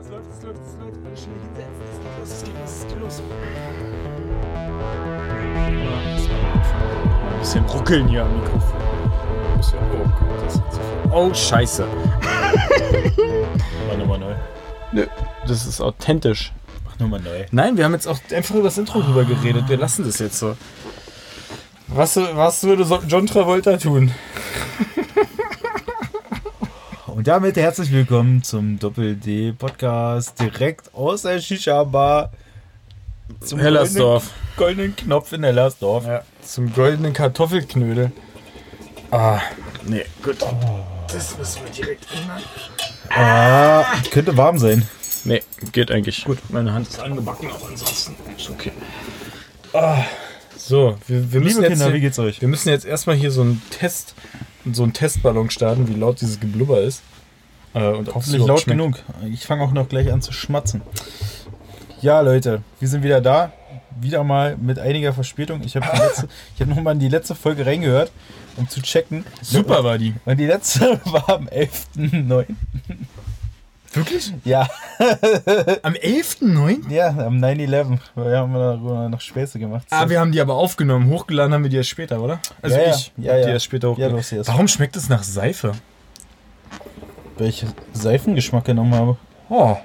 es läuft, es läuft, es läuft. Alle schnell hinsetzen. Es geht los, es geht los, es geht los. Mal ein bisschen ruckeln hier am Mikrofon. Bisschen, oh Gott, das ist zu viel. Oh, scheiße. Mach nochmal neu. Nö, das ist authentisch. Mach nochmal neu. Nein, wir haben jetzt auch einfach über das Intro drüber geredet. Wir lassen das jetzt so. Was, was würde so John Travolta tun? Und damit herzlich willkommen zum Doppel-D-Podcast direkt aus der Shisha-Bar zum Hellersdorf. Goldenen, goldenen Knopf in Hellersdorf. Ja, zum goldenen Kartoffelknödel. Ah, nee, gut. Das müssen wir direkt ändern. Ah, könnte warm sein. Nee, geht eigentlich. Gut, meine Hand ist angebacken, aber ansonsten ist okay. Ah, so, wir, wir müssen Liebe jetzt Kinder, wie geht's euch? Wir müssen jetzt erstmal hier so einen Test, so einen Testballon starten, wie laut dieses Geblubber ist. Äh, und Hoffentlich laut schmeckt. genug. Ich fange auch noch gleich an zu schmatzen. Ja, Leute, wir sind wieder da. Wieder mal mit einiger Verspätung. Ich habe hab nochmal in die letzte Folge reingehört, um zu checken. Super war die. Und die letzte war am 11.09. Wirklich? Ja, Am 11.09.? ja, am 9-11. Wir haben darüber noch Späße gemacht. Ah, wir haben die aber aufgenommen. Hochgeladen haben wir die erst später, oder? Also Ja, ja. ich Ja, ja. die erst später Ja, hochgeladen. erst- Warum schmeckt es nach Seife? Welche Seifengeschmack genommen habe. Oh.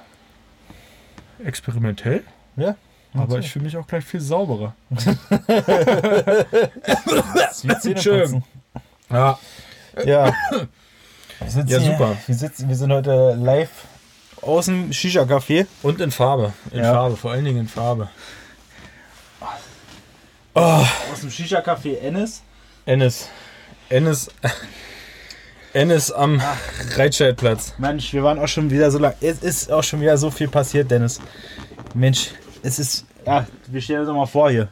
Experimentell? Ja. Aber ich fühle mich auch gleich viel sauberer. Zähneputzen. Ja. Ja. Wir Ja, hier- super. Wir, sitzen, wir sind heute live aus dem Shisha-Café. Und in Farbe. In Ja. Farbe, vor allen Dingen in Farbe. Aus dem Shisha-Café Ennis. Ennis. Ennis. Ennis am Reitscheidplatz. Mensch, wir waren auch schon wieder so lange. Es ist auch schon wieder so viel passiert, Dennis. Mensch, es ist. Ja, wir stellen uns doch mal vor hier.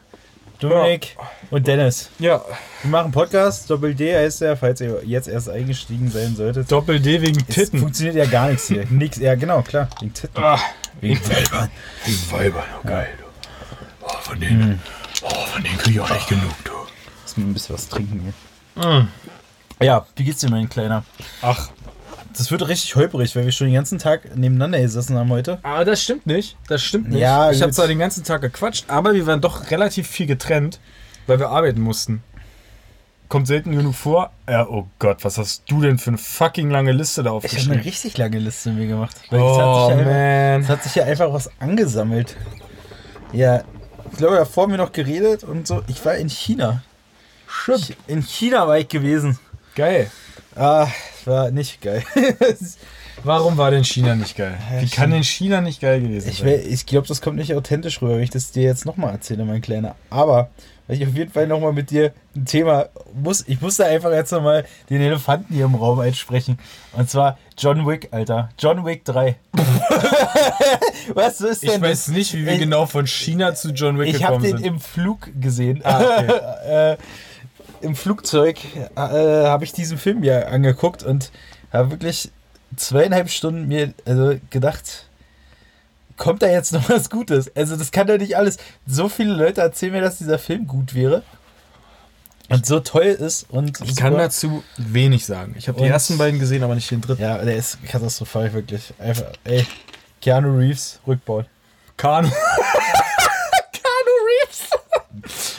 Dominik und Dennis. Ja. Wir machen Podcast. Doppel D heißt der, falls ihr jetzt erst eingestiegen sein solltet. Doppel D wegen Es Titten. funktioniert ja gar nichts hier. Nix, ja, genau, klar. Wegen Titten. Ah, Wegen Weibern. Die Weibern, oh, geil. Du. Oh, von denen. Oh, von denen krieg ich auch nicht genug, du. Lass mal ein bisschen was trinken hier. Mm. Ja, wie geht's dir, mein Kleiner? Ach. Das wird richtig holprig, weil wir schon den ganzen Tag nebeneinander gesessen haben heute. Aber das stimmt nicht. Das stimmt nicht. Ja, ich habe zwar den ganzen Tag gequatscht, aber wir waren doch relativ viel getrennt, weil wir arbeiten mussten. Kommt selten genug vor. Ja, oh Gott, was hast du denn für eine fucking lange Liste da Ich habe eine aufgeschrieben? richtig lange Liste mir gemacht. Oh, hat sich ja einfach, man. es hat sich ja einfach was angesammelt. Ja, ich glaube, davor haben wir noch geredet und so. Ich war in China. Ich, in China war ich gewesen. Geil. Ah, war nicht geil. Warum war denn China nicht geil? Wie kann denn China nicht geil gewesen ich sein? wär- ich glaube, das kommt nicht authentisch rüber, wenn ich das dir jetzt nochmal erzähle, mein Kleiner. Aber weil ich auf jeden Fall nochmal mit dir ein Thema muss. Ich musste einfach jetzt nochmal den Elefanten hier im Raum einsprechen. Und zwar John Wick, Alter. John Wick 3. Was ist denn Ich weiß nicht, wie wir Ich- genau von China zu John Wick Ich habe gekommen den sind. im Flug gesehen. Ah, äh, Im Flugzeug äh, habe ich diesen Film ja angeguckt und habe wirklich zweieinhalb Stunden mir also gedacht, kommt da jetzt noch was Gutes? Also das kann doch nicht alles. So viele Leute erzählen mir, dass dieser Film gut wäre und so toll ist und Ich kann dazu wenig sagen. Ich habe die ersten beiden gesehen, aber nicht den dritten. Ja, der ist katastrophal wirklich. Einfach, ey, Keanu Reeves Rückbau. Kanu. Kanu Reeves.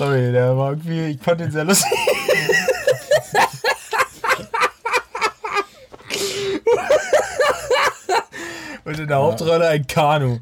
Sorry, der war irgendwie, ich fand den sehr lustig. Und in der Hauptrolle ein Kanu.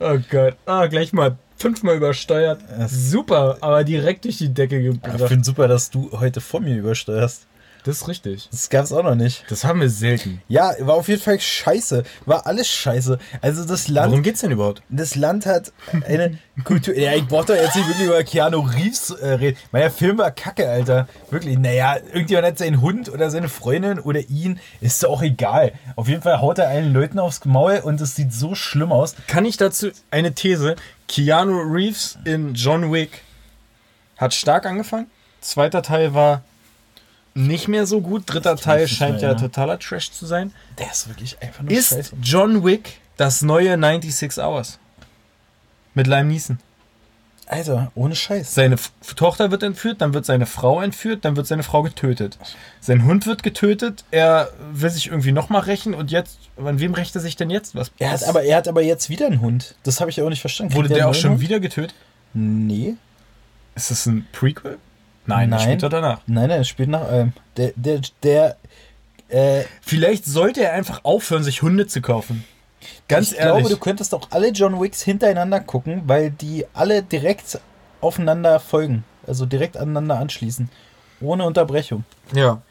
oh Gott. Ah, gleich mal fünfmal übersteuert. Super, aber direkt durch die Decke Ich gebracht. finde super, dass du heute vor mir übersteuerst. Das ist richtig. Das gab's auch noch nicht. Das haben wir selten. Ja, war auf jeden Fall scheiße. War alles scheiße. Also das Land, Worum geht's denn überhaupt? das Land hat eine Kultur. Ja, ich brauch doch jetzt nicht wirklich über Keanu Reeves äh, reden. Mein Film war kacke, Alter. Wirklich. Naja, irgendjemand hat seinen Hund oder seine Freundin oder ihn. Ist doch auch egal. Auf jeden Fall haut er allen Leuten aufs Maul und es sieht so schlimm aus. Kann ich dazu eine These? Keanu Reeves in John Wick hat stark angefangen. Zweiter Teil war nicht mehr so gut. Dritter Teil scheint ja ja. totaler Trash zu sein. Der ist wirklich einfach nur Ist scheiße. John Wick das neue 96 Hours? Mit Lime Neeson. Alter, ohne Scheiß. Seine F Tochter wird entführt, dann wird seine Frau entführt, dann wird seine Frau getötet. Sein Hund wird getötet, er will sich irgendwie nochmal rächen und jetzt, an wem rächt er sich denn jetzt? Was Er hat, aber, er hat aber jetzt wieder einen Hund. Das habe ich auch nicht verstanden. Wurde der einen auch schon neuen wieder getötet? Hund? Nee. Ist das ein Prequel? Nein, Nein. spielt er danach. Nein, nein, spielt nach allem. Der, der, der, äh, Vielleicht sollte er einfach aufhören, sich Hunde zu kaufen. Ganz ich ehrlich. glaube, du könntest auch alle John Wicks hintereinander gucken, weil die alle direkt aufeinander folgen. Also direkt aneinander anschließen. Ohne Unterbrechung. ja.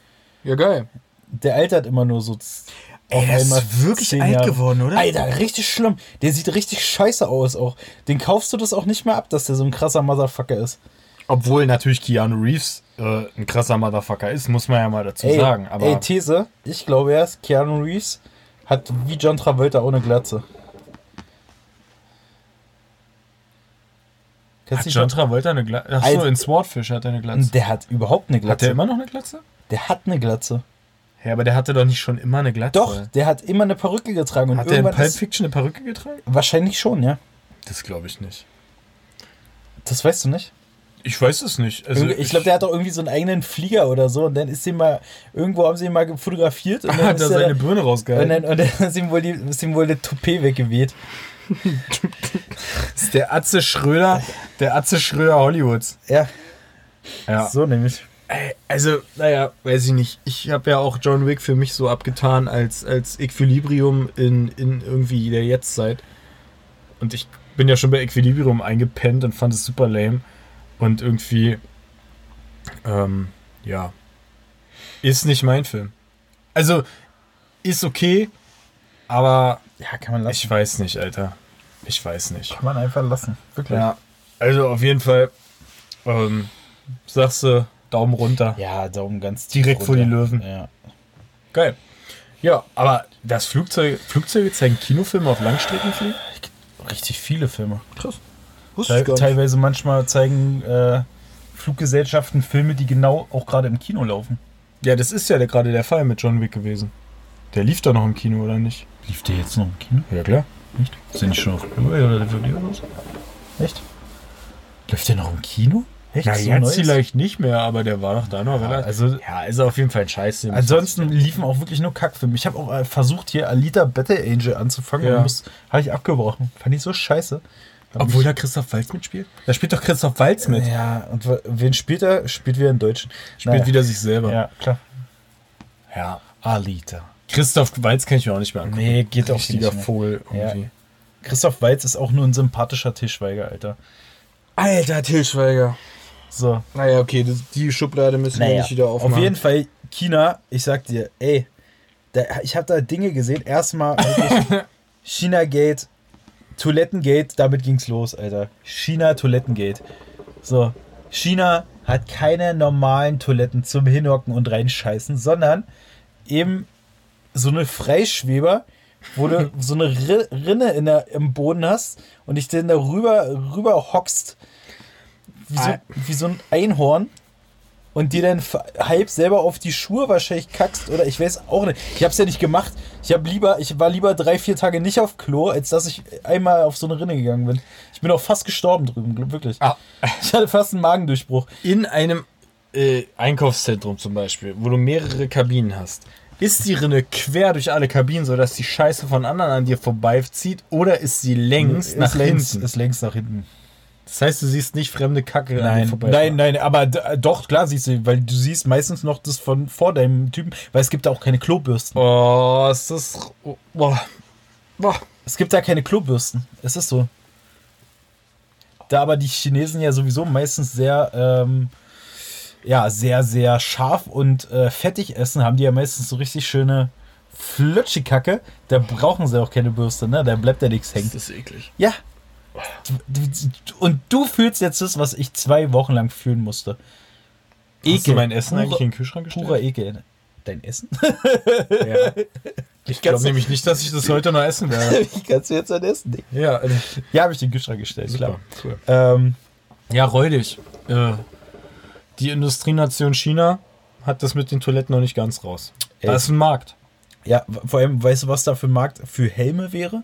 Ja, geil. Der altert immer nur so. Ey, der ist wirklich alt Jahre. geworden, oder? Alter, richtig schlimm. Der sieht richtig scheiße aus auch. Den kaufst du das auch nicht mehr ab, dass der so ein krasser Motherfucker ist. Obwohl natürlich Keanu Reeves äh, ein krasser Motherfucker ist, muss man ja mal dazu sagen. Aber ey, These, ich glaube erst, Keanu Reeves hat wie John Travolta ohne Glatze. Kennst hat John Travolta eine Glatze? Achso, Alter. in Swordfish hat er eine Glatze. Der hat überhaupt eine Hat Glatze. der immer noch eine Glatze? Der hat eine Glatze. Ja, aber der hatte doch nicht schon immer eine Glatze. Doch, der hat immer eine Perücke getragen. Und Hat der in Pulp Fiction eine Perücke getragen? Wahrscheinlich schon, ja. Das glaube ich nicht. Das weißt du nicht. Ich weiß es nicht. Also Irgendwie- ich glaube, der hat doch irgendwie so einen eigenen Flieger oder so. Und dann ist ihm mal, irgendwo haben sie ihn mal fotografiert. Und dann hat er seine Birne Und rausgehalten. dann, und dann ist, ihm wohl die, ist ihm wohl der Toupet weggeweht. Das ist der Atze Schröder, der Atze Schröder Hollywoods. Ja, Ja. so nämlich. Also, naja, weiß ich nicht. Ich habe ja auch John Wick für mich so abgetan als, als Equilibrium in, in irgendwie der Jetztzeit. Und ich bin ja schon bei Equilibrium eingepennt und fand es super lame. Und irgendwie, ähm, ja, ist nicht mein Film. Also, ist okay, aber Ja, kann man lassen. ich weiß nicht, Alter. Ich weiß nicht. kann man einfach lassen. Wirklich. Ja, also auf jeden Fall, ähm, sagst du, Daumen runter. Ja, Daumen ganz Direkt vor die Löwen. Ja. Geil. Ja, aber das Flugzeug, Flugzeuge zeigen Kinofilme auf Langstrecken fliegen? Richtig viele Filme. Krass. Te teilweise manchmal zeigen äh, Fluggesellschaften Filme, die genau auch gerade im Kino laufen. Ja, das ist ja der, gerade der Fall mit John Wick gewesen. Der lief doch noch im Kino, oder nicht? Lief der jetzt noch im Kino? Ja, klar. Echt? Ist der nicht schon auf Blu-ray oder DVD oder so? Echt? Läuft der noch im Kino? Echt? Na, So jetzt Neues? vielleicht nicht mehr, aber der war doch da noch relativ. also- ja, ist auf jeden Fall ein Scheiß. Ansonsten liefen auch wirklich nur Kackfilme. Ich habe auch äh, versucht, hier Alita Battle Angel anzufangen. Ja. Ja. Habe ich abgebrochen. Fand ich so scheiße. Obwohl da Christoph Waltz mitspielt? Da spielt doch Christoph Waltz mit. Ja, und wen spielt er? Spielt wieder einen Deutschen. Spielt Naja. wieder sich selber. Ja, klar. ja. Alita. Christoph Waltz kann ich mir auch nicht mehr angucken. Nee, geht auch nicht mehr. Vogel Ja. irgendwie. Christoph Waltz ist auch nur ein sympathischer Tischweiger, Alter. Alter, Til Schweiger. So. Naja, okay, das, die Schublade müssen wir nicht wieder aufmachen. Auf jeden Fall, China, ich sag dir, ey, da, ich habe da Dinge gesehen. Erstmal wirklich China-Gate, Toilettengate, damit ging's los, Alter. China-Toilettengate. So, China hat keine normalen Toiletten zum Hinhocken und reinscheißen, sondern eben so eine Freischweber, wo du so eine Ri- Rinne in der, im Boden hast und dich dann darüber rüber hockst, wie so, Ah. wie so ein Einhorn und dir dann halb selber auf die Schuhe wahrscheinlich kackst oder ich weiß auch nicht. Ich hab's ja nicht gemacht. Ich hab lieber, ich war lieber drei, vier Tage nicht auf Klo, als dass ich einmal auf so eine Rinne gegangen bin. Ich bin auch fast gestorben drüben, wirklich. Ah. Ich hatte fast einen Magendurchbruch. In einem äh, Einkaufszentrum zum Beispiel, wo du mehrere Kabinen hast, ist die Rinne quer durch alle Kabinen, sodass die Scheiße von anderen an dir vorbeizieht, oder ist sie längs nach ist längs, hinten? ist längs nach hinten. Das heißt, du siehst nicht fremde Kacke an Nein, vorbei. nein, nein, aber doch, klar siehst du, weil du siehst meistens noch das von vor deinem Typen, weil es gibt da auch keine Klobürsten. Oh, ist das. Oh, boah. Boah. Es gibt da keine Klobürsten. Es ist so. Da aber die Chinesen ja sowieso meistens sehr, ähm, ja, sehr, sehr scharf und äh, fettig essen, haben die ja meistens so richtig schöne Flutschikacke. Da brauchen sie auch keine Bürste, ne? Da bleibt ja nichts hängen. ist eklig. Ja. Und du fühlst jetzt das, was ich zwei Wochen lang fühlen musste. Hast du mein Essen Pure- eigentlich in den Kühlschrank gestellt? Purer Ekel. Dein Essen? Ja. Ich glaube nämlich nicht, dass ich das heute noch essen werde. Wie kannst du jetzt dein Essen? Digga? ja, Ja, habe ich den Kühlschrank gestellt, klar. super. Cool. Ähm, Ja, räudig. Äh, die Industrienation China hat das mit den Toiletten noch nicht ganz raus. Da Ey. ist ein Markt. Ja, vor allem, weißt du, was da für ein Markt für Helme wäre?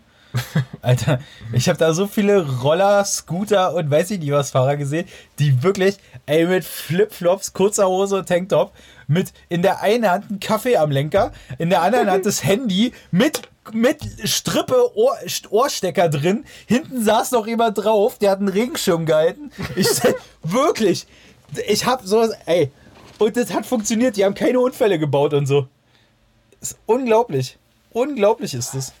Alter, ich habe da so viele Roller, Scooter und weiß ich nicht was Fahrer gesehen, die wirklich, ey, mit Flipflops, kurzer Hose und Tanktop, mit in der einen Hand ein Kaffee am Lenker, in der anderen Hand das Handy mit mit Strippe Ohr, Ohrstecker drin. Hinten saß noch jemand drauf, der hat einen Regenschirm gehalten. Ich wirklich, ich hab sowas, ey, und das hat funktioniert. Die haben keine Unfälle gebaut und so. Ist unglaublich. Unglaublich ist das.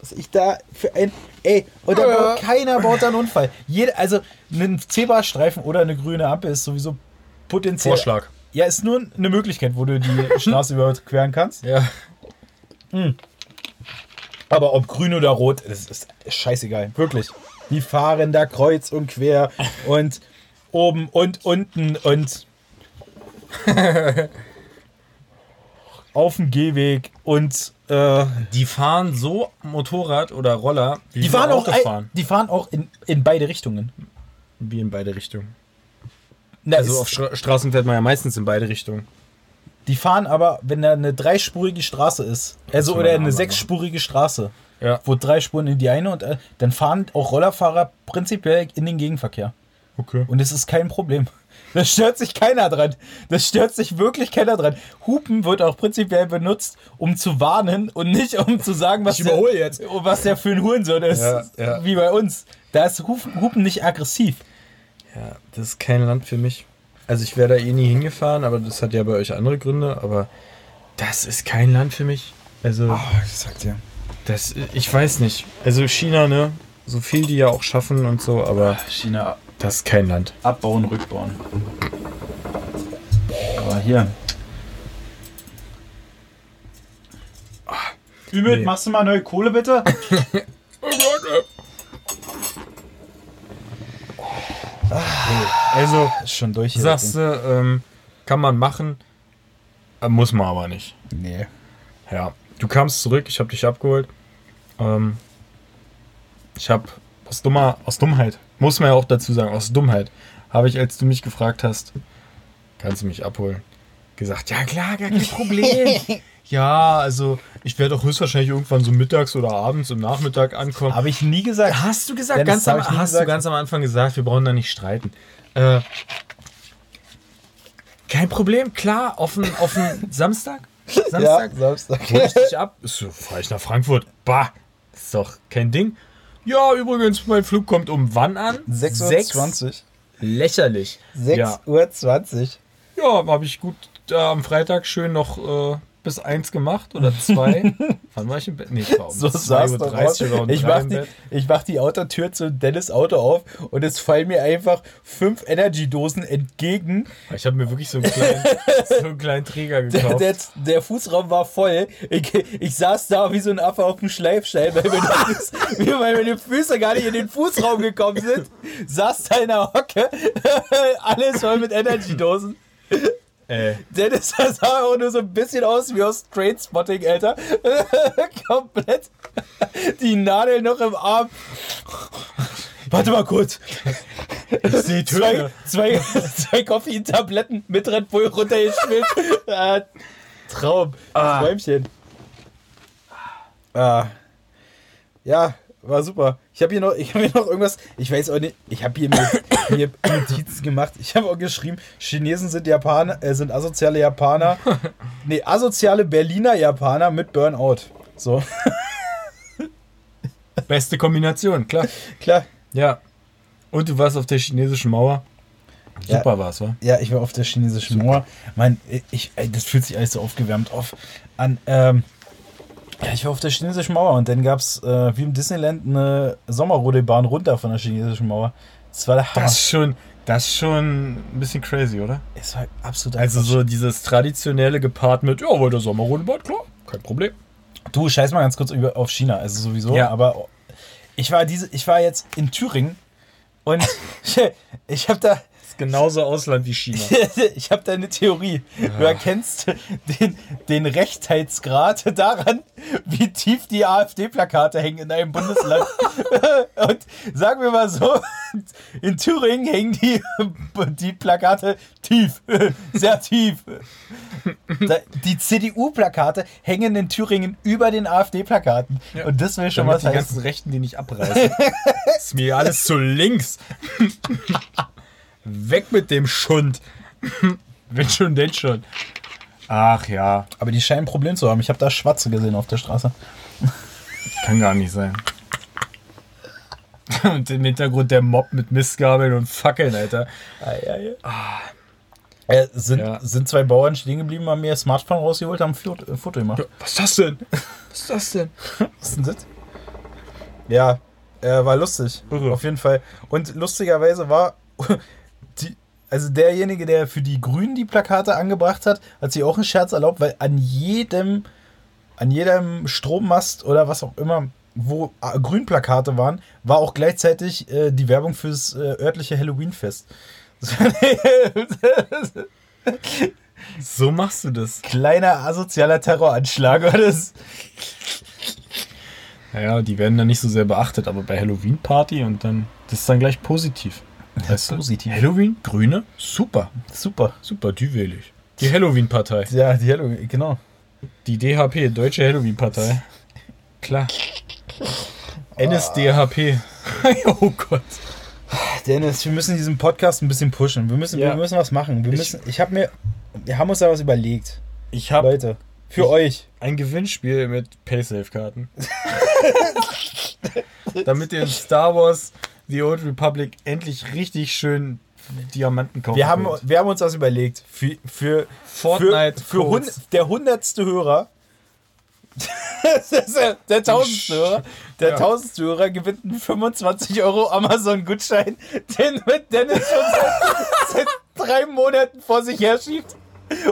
Was ich da für ein. Ey, und da baut keiner baut da einen Unfall. Jede, also ein Zebrastreifen oder eine grüne Ampel ist sowieso potenziell. Vorschlag. Ja, ist nur eine Möglichkeit, wo du die Straße überqueren kannst. Ja. Aber ob grün oder rot, das ist scheißegal. Wirklich. Die fahren da kreuz und quer und oben und unten und auf dem Gehweg und äh, Die fahren so Motorrad oder Roller, wie die fahren auch, fahren. die fahren auch in, in beide Richtungen. Wie in beide Richtungen. Na, Also auf Stra Straßen fährt man ja meistens in beide Richtungen. die fahren aber, wenn da eine dreispurige Straße ist, also oder eine sechsspurige Straße, Ja. wo drei Spuren in die eine und äh, dann fahren auch Rollerfahrer prinzipiell in den Gegenverkehr. Okay. Und es ist kein Problem. Das stört sich keiner dran. Das stört sich wirklich keiner dran. Hupen wird auch prinzipiell benutzt, um zu warnen und nicht um zu sagen, was, der, jetzt. was der für ein Hurensohn ist. Ja, ja. Wie bei uns. Da ist Hupen, nicht aggressiv. Ja, das ist kein Land für mich. Also ich wäre da eh nie hingefahren, aber das hat ja bei euch andere Gründe. Aber das ist kein Land für mich. Also ich sag dir. das, ich weiß nicht. Also China, ne? So viel die ja auch schaffen und so, aber China das ist kein Land. abbauen, rückbauen. Aber hier. Ümit, Nee. machst du mal neue Kohle bitte? Also Ist schon durch sagst du, ähm, kann man machen, äh, muss man aber nicht. Nee. Ja, du kamst zurück, ich habe dich abgeholt. Ähm, ich habe aus dummer, aus Dummheit, muss man ja auch dazu sagen, aus Dummheit, habe ich, als du mich gefragt hast, kannst du mich abholen, gesagt, ja klar, gar kein Problem. ja, also ich werde auch höchstwahrscheinlich irgendwann so mittags oder abends im Nachmittag ankommen. Habe ich nie gesagt. Hast du gesagt, Dennis, ganz am, hast gesagt. du ganz am Anfang gesagt, wir brauchen da nicht streiten. Äh, kein Problem, klar, auf den, auf den Samstag. Samstag. Ja, Samstag. Hol ich dich ab? So, fahr ich nach Frankfurt. Bah, ist doch kein Ding. Ja, übrigens, mein Flug kommt um wann an? 6.20 Uhr. Lächerlich. 6.20 Ja, Uhr. ja habe ich gut äh, am Freitag schön noch äh, bis eins gemacht oder zwei. wann war ich im Bett? Nee, ich war um So saß 2.30 doch Uhr aus. oder um Ich mach, die, ich mach die Autotür zu Dennis Auto auf und es fallen mir einfach fünf Energy-Dosen entgegen. Ich habe mir wirklich so einen kleinen, so einen kleinen Träger Der, gekauft. der, der Fußraum war voll. Ich, ich saß da wie so ein Affe auf dem Schleifstein, weil meine, Füße, weil meine Füße gar nicht in den Fußraum gekommen sind. Saß da in der Hocke. Alles voll mit Energy-Dosen. Äh, Dennis sah auch nur so ein bisschen aus wie aus Trainspotting, Alter. Komplett. Die Nadel noch im Arm. Warte mal kurz. ich sehe Zwei, Töne. zwei, zwei Koffeintabletten mit Red Bull runtergeschmiert. ah, Traum. Ah. Träumchen. Ah. Ja, war super. Ich habe hier noch, ich habe hier noch irgendwas. Ich weiß auch nicht. Ich habe hier mir, mir Notizen gemacht. Ich habe auch geschrieben, Chinesen sind Japaner, äh, sind asoziale Japaner. Nee, asoziale Berliner Japaner mit Burnout. So, Beste Kombination, klar. klar. Ja. Und du warst auf der chinesischen Mauer. Ja. Super war's, wa? Ja, ich war auf der chinesischen Mauer. Mein, ich, ey, das fühlt sich alles so aufgewärmt auf. An, ähm, ja, ich war auf der chinesischen Mauer und dann gab es äh, wie im Disneyland eine Sommerrodelbahn runter von der chinesischen Mauer. Das war der Hammer. Das ist schon, das ist schon ein bisschen crazy, oder? es war absolut Also so dieses traditionelle gepaart mit, ja, wollt ihr Sommerrundebad? Klar, kein Problem. Du, scheiß mal ganz kurz über, auf China, also sowieso. Ja. Aber ich war diese, ich war jetzt in Thüringen und ich habe da, ist genauso Ausland wie China. ich habe da eine Theorie. Du erkennst den, den Rechtheitsgrad daran, wie tief die AfD-Plakate hängen in einem Bundesland. Und sagen wir mal so, in Thüringen hängen die, die Plakate tief, sehr tief. Die CDU-Plakate hängen in Thüringen über den AfD-Plakaten. Und das will schon Damit was die heißen. ganzen Rechten die nicht abreißen. ist mir alles zu links. Weg mit dem Schund. Wenn schon, denn schon. Ach ja, Aber die scheinen ein Problem zu haben. Ich habe da Schwarze gesehen auf der Straße. kann gar nicht sein. Und im Hintergrund der Mob mit Mistgabeln und Fackeln, Alter. Äh, sind, Ja. sind zwei Bauern stehen geblieben, haben mir ihr Smartphone rausgeholt, haben ein Foto, äh, Foto gemacht. Was ist das denn? Was ist das denn? Was ist denn das? Ja, äh, war lustig. Irre. Auf jeden Fall. Und lustigerweise war also derjenige, der für die Grünen die Plakate angebracht hat, hat sich auch einen Scherz erlaubt, weil an jedem, an jedem Strommast oder was auch immer, wo Grünplakate waren, war auch gleichzeitig äh, die Werbung fürs äh, örtliche Halloween-Fest. So machst du das. Kleiner asozialer Terroranschlag das. Naja, die werden dann nicht so sehr beachtet, aber bei Halloween-Party und dann, das ist dann gleich positiv. Weißt du? positiv. Halloween, Grüne, super. Super. Super, die wähle ich. Die Halloween-Partei. Ja, die Halloween, genau. Die DHP, Deutsche Halloween-Partei. Klar. NSDHP. oh Gott. Dennis, wir müssen diesen Podcast ein bisschen pushen. Wir müssen, Ja. wir müssen was machen. Wir Ich- müssen, ich habe mir, wir haben uns da was überlegt. Ich habe Leute, für Ich- euch. ein Gewinnspiel mit Paysafe-Karten. Damit ihr in Star Wars The Old Republic endlich richtig schön Diamanten kaufen Wir haben, könnt. wir haben uns was überlegt. Für, für, Fortnite für, für hund, der hundertste Hörer, das der, der tausendste Hörer, der Ja. tausendste Hörer gewinnt einen 25 Euro Amazon-Gutschein, den mit Dennis schon seit, seit drei Monaten vor sich herschiebt.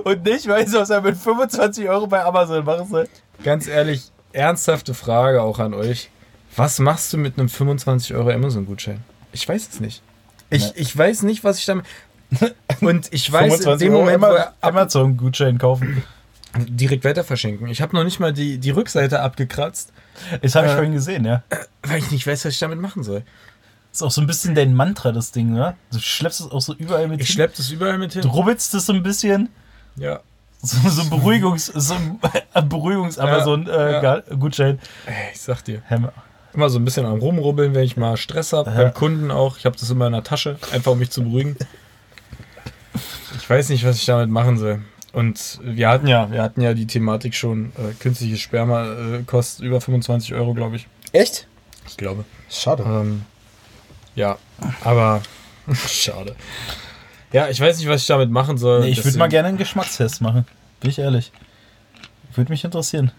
Und nicht weiß, was er mit 25 Euro bei Amazon machen soll. Ganz ehrlich, ernsthafte Frage auch an euch. Was machst du mit einem 25 Euro Amazon-Gutschein? Ich weiß es nicht. Ich, Ne. ich weiß nicht, was ich damit. Und ich weiß in 25 dem Euro Moment, ab, Amazon-Gutschein kaufen. direkt weiter verschenken. Ich habe noch nicht mal die, die Rückseite abgekratzt, Das habe ich Äh, vorhin gesehen, ja. weil ich nicht weiß, was ich damit machen soll. ist auch so ein bisschen dein Mantra, das Ding, oder? Du schleppst es auch so überall mit Ich hin. schleppe das überall mit Du hin. rubbelst es so ein bisschen. Ja. So, so ein Beruhigungs-, so ein Beruhigungs-Amazon-Gutschein. Ey, ich sag dir. Hammer. Immer so ein bisschen am Rumrubbeln, wenn ich mal Stress habe. Beim Kunden auch. Ich habe das immer in der Tasche, einfach um mich zu beruhigen. Ich weiß nicht, was ich damit machen soll. Und wir hatten ja, wir hatten ja die Thematik schon, äh, künstliches Sperma äh, kostet über 25 Euro, glaube ich. Echt? Ich glaube. Schade. Ähm, ja, aber schade. Ja, ich weiß nicht, was ich damit machen soll. Nee, ich würde mal gerne einen Geschmackstest machen. Bin ich ehrlich. Würde mich interessieren.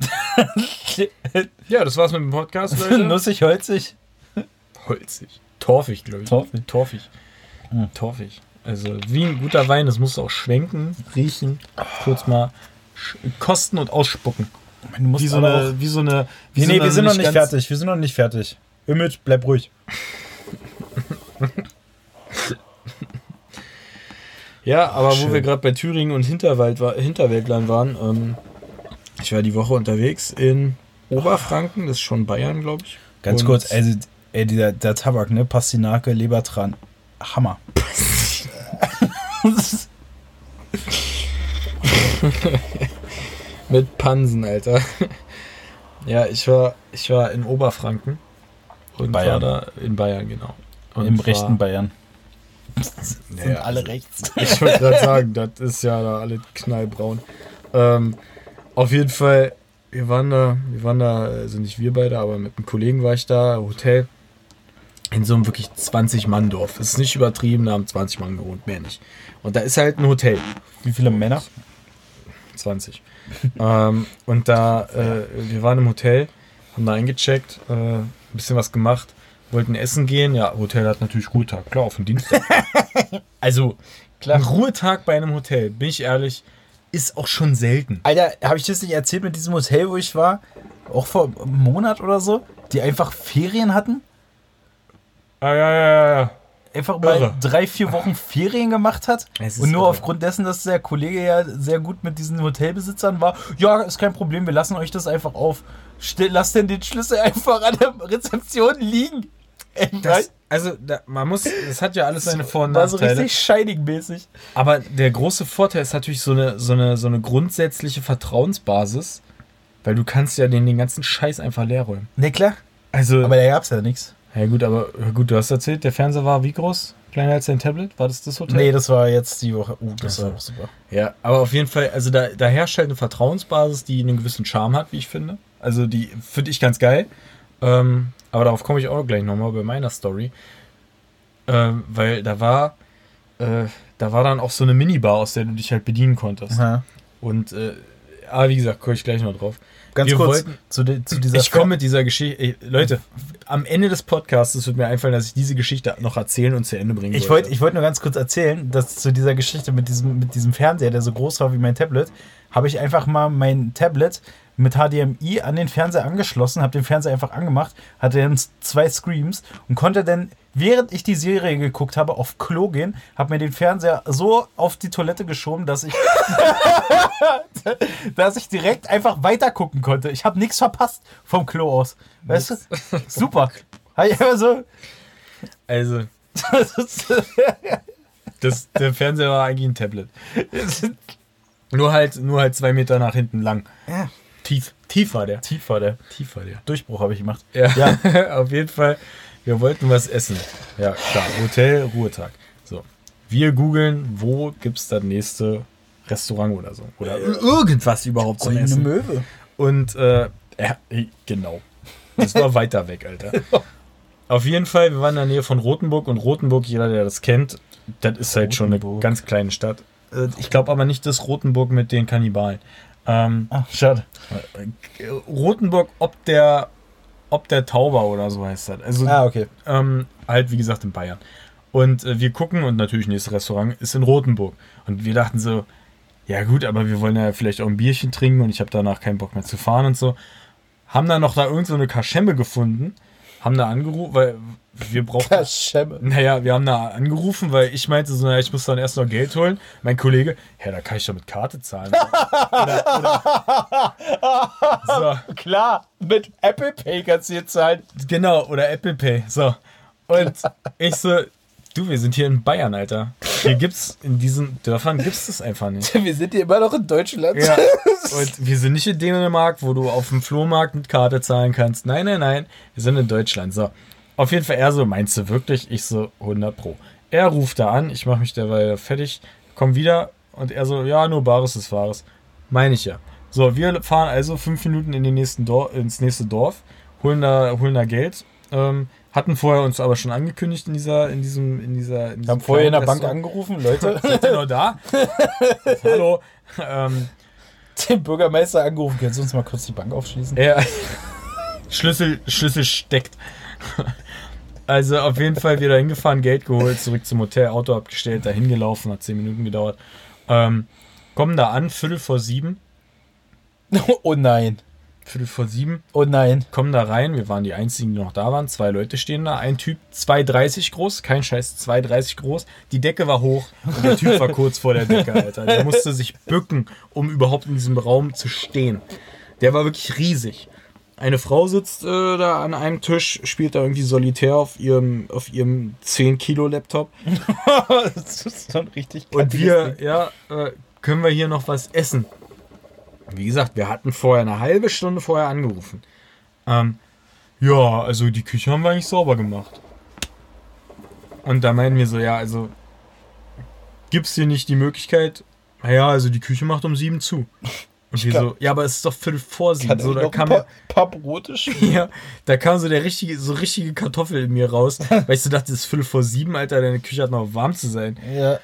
Ja, das war's mit dem Podcast, Leute. Nussig, holzig. Holzig. Torfig, glaube ich. Torfig. Torfig. Hm. Torfig. Also wie ein guter Wein, das musst du auch schwenken, riechen, kurz mal kosten und ausspucken. Du musst Wie so eine, wie so eine. Wie Nee, so nee, wir sind noch nicht fertig. Wir sind noch nicht fertig. Ümit, bleib ruhig. Ja, aber wo wir gerade bei Thüringen und Hinterwald war, Hinterwäldlern waren, ähm, ich war die Woche unterwegs in Oberfranken, das ist schon Bayern, glaube ich. Ganz Und- kurz, also, ey, dieser, der Tabak, ne? Pastinake, Lebertran. Hammer. Mit Pansen, Alter. ja, ich war, ich war in Oberfranken. Und Bayern. da in Bayern, genau. Und Im rechten Bayern. Naja, Sind alle rechts. Ich wollte gerade sagen, das ist ja da alle knallbraun. Ähm, auf jeden Fall, wir waren da, wir waren da, also nicht wir beide, aber mit einem Kollegen war ich da, Hotel, in so einem wirklich 20-Mann-Dorf. Es ist nicht übertrieben, da haben 20 Mann gewohnt, mehr nicht. Und da ist halt ein Hotel, Wie viele Männer? 20. ähm, und da, äh, wir waren im Hotel, haben da eingecheckt, äh, ein bisschen was gemacht, wollten essen gehen. Ja, Hotel hat natürlich Ruhetag, klar, auf den Dienstag. also, ein Ruhetag bei einem Hotel, bin ich ehrlich, ist auch schon selten. Alter, habe ich das nicht erzählt mit diesem Hotel, wo ich war? Auch vor einem Monat oder so? Die einfach Ferien hatten? Ah, ja, ja, ja, ja. einfach mal Irre. drei, vier Wochen Ferien gemacht hat. Und nur irre. aufgrund dessen, dass der Kollege ja sehr gut mit diesen Hotelbesitzern war. Ja, ist kein Problem, wir lassen euch das einfach auf. Lasst denn den Schlüssel einfach an der Rezeption liegen. Ey, Das, also, da, man muss, das hat ja alles seine Vor- und war so Nachteile. richtig Shining-mäßig. Aber der große Vorteil ist natürlich so eine, so eine, so eine grundsätzliche Vertrauensbasis, weil du kannst ja den, den ganzen Scheiß einfach leer räumen. Ne, klar. Also, Aber da gab's ja nichts. ja gut, aber gut, du hast erzählt, der Fernseher war wie groß? Kleiner als dein Tablet? War das das Hotel? Nee, das war jetzt die Woche. Uh, das so. war super. Ja, aber auf jeden Fall, also da, da herrscht halt eine Vertrauensbasis, die einen gewissen Charme hat, wie ich finde. Also die finde ich ganz geil. Ähm, aber darauf komme ich auch gleich nochmal bei meiner Story. Ähm, weil da war, äh, da war dann auch so eine Minibar, aus der du dich halt bedienen konntest. Aha. Und, äh, aber wie gesagt, komme ich gleich noch drauf. Ganz Wir kurz wollten- zu, de, zu dieser Ich komme mit dieser Geschichte, ey, Leute, am Ende des Podcasts wird mir einfallen, dass ich diese Geschichte noch erzählen und zu Ende bringen Ich wollte ich wollt nur ganz kurz erzählen, dass zu dieser Geschichte mit diesem, mit diesem Fernseher, der so groß war wie mein Tablet, habe ich einfach mal mein Tablet mit HDMI an den Fernseher angeschlossen, habe den Fernseher einfach angemacht, hatte dann zwei Screams und konnte dann, während ich die Serie geguckt habe, auf Klo gehen, habe mir den Fernseher so auf die Toilette geschoben, dass ich, dass ich direkt einfach weiter gucken konnte. Ich habe nichts verpasst vom Klo aus. Weißt du? Super. Hab ich einfach so. Also, das, der Fernseher war eigentlich ein Tablet. Nur halt, nur halt zwei Meter nach hinten lang. ja, Tief. Tief war der. tief war der. Tief war der. Durchbruch habe ich gemacht. Ja, Ja. auf jeden Fall. Wir wollten was essen. Ja, klar. Hotel, Ruhetag. So. Wir googeln, wo gibt's das nächste Restaurant oder so. Oder irgendwas überhaupt zum Essen. Möwe. Und, äh, ja, genau. Das war weiter weg, Alter. Auf jeden Fall, wir waren in der Nähe von Rothenburg und Rothenburg, jeder, der das kennt, das ist halt schon eine ganz kleine Stadt. Äh, Ich glaube aber nicht das Rothenburg mit den Kannibalen. Ähm, Ah, schade. Rothenburg, ob der, ob der Tauber oder so heißt das. Also Ah, okay. ähm, halt wie gesagt in Bayern. Und äh, wir gucken und natürlich nächstes Restaurant ist in Rothenburg. Und wir dachten so, ja gut, aber wir wollen ja vielleicht auch ein Bierchen trinken und ich habe danach keinen Bock mehr zu fahren und so. Haben dann noch da irgend so eine Kaschemme gefunden, haben da angerufen, weil wir brauchten. Naja, wir haben da angerufen, weil ich meinte so, naja, ich muss dann erst noch Geld holen. Mein Kollege, ja, da kann ich doch mit Karte zahlen. oder, oder, so. Klar, mit Apple Pay kannst du jetzt zahlen. Genau, oder Apple Pay. So. Und ich so, du, wir sind hier in Bayern, Alter. Hier gibt's, in diesen Dörfern gibt's das einfach nicht. Wir sind hier immer noch in Deutschland. Ja. Und wir sind nicht in Dänemark, wo du auf dem Flohmarkt mit Karte zahlen kannst. Nein, nein, nein. Wir sind in Deutschland. So. Auf jeden Fall, er so, meinst du wirklich? Ich so, 100 Pro. Er ruft da an, ich mache mich derweil fertig, komm wieder und er so, ja, nur Bares ist Wahres. Meine ich ja. So, wir fahren also fünf Minuten in den nächsten Dor ins nächste Dorf, holen da, holen da Geld, ähm, hatten vorher uns aber schon angekündigt in dieser, in diesem, in dieser, in Wir haben vorher in der Bank angerufen, Leute, Seid ihr noch da? Hallo. Ähm, den Bürgermeister angerufen. Kannst du uns mal kurz die Bank aufschließen? Ja. Schlüssel, Schlüssel steckt. Also auf jeden Fall wieder hingefahren, Geld geholt, zurück zum Hotel, Auto abgestellt, dahin gelaufen, hat 10 Minuten gedauert. Ähm, kommen da an, Viertel vor sieben. Oh nein. Viertel vor sieben, Oh nein. kommen da rein, wir waren die einzigen, die noch da waren. Zwei Leute stehen da, ein Typ 2,30 groß, kein Scheiß, 2,30 groß. Die Decke war hoch und der Typ war kurz vor der Decke, Alter. Der musste sich bücken, um überhaupt in diesem Raum zu stehen. Der war wirklich riesig. Eine Frau sitzt äh, da an einem Tisch, spielt da irgendwie solitär auf ihrem, auf ihrem 10 Kilo Laptop. das ist schon richtig Und wir, ja, äh, können wir hier noch was essen? Wie gesagt, wir hatten vorher eine halbe Stunde vorher angerufen. Ähm, ja, also die Küche haben wir eigentlich sauber gemacht. Und da meinten wir so, ja, also gibt's hier nicht die Möglichkeit? Naja, also die Küche macht um sieben zu. Und wir so, ja, aber es ist doch viertel vor sieben. Kann so, da kam ein paar, paar Brote ja, da kam so der richtige, so richtige Kartoffel in mir raus, weil ich so dachte, es ist viertel vor sieben, Alter, deine Küche hat noch warm zu sein. Ja.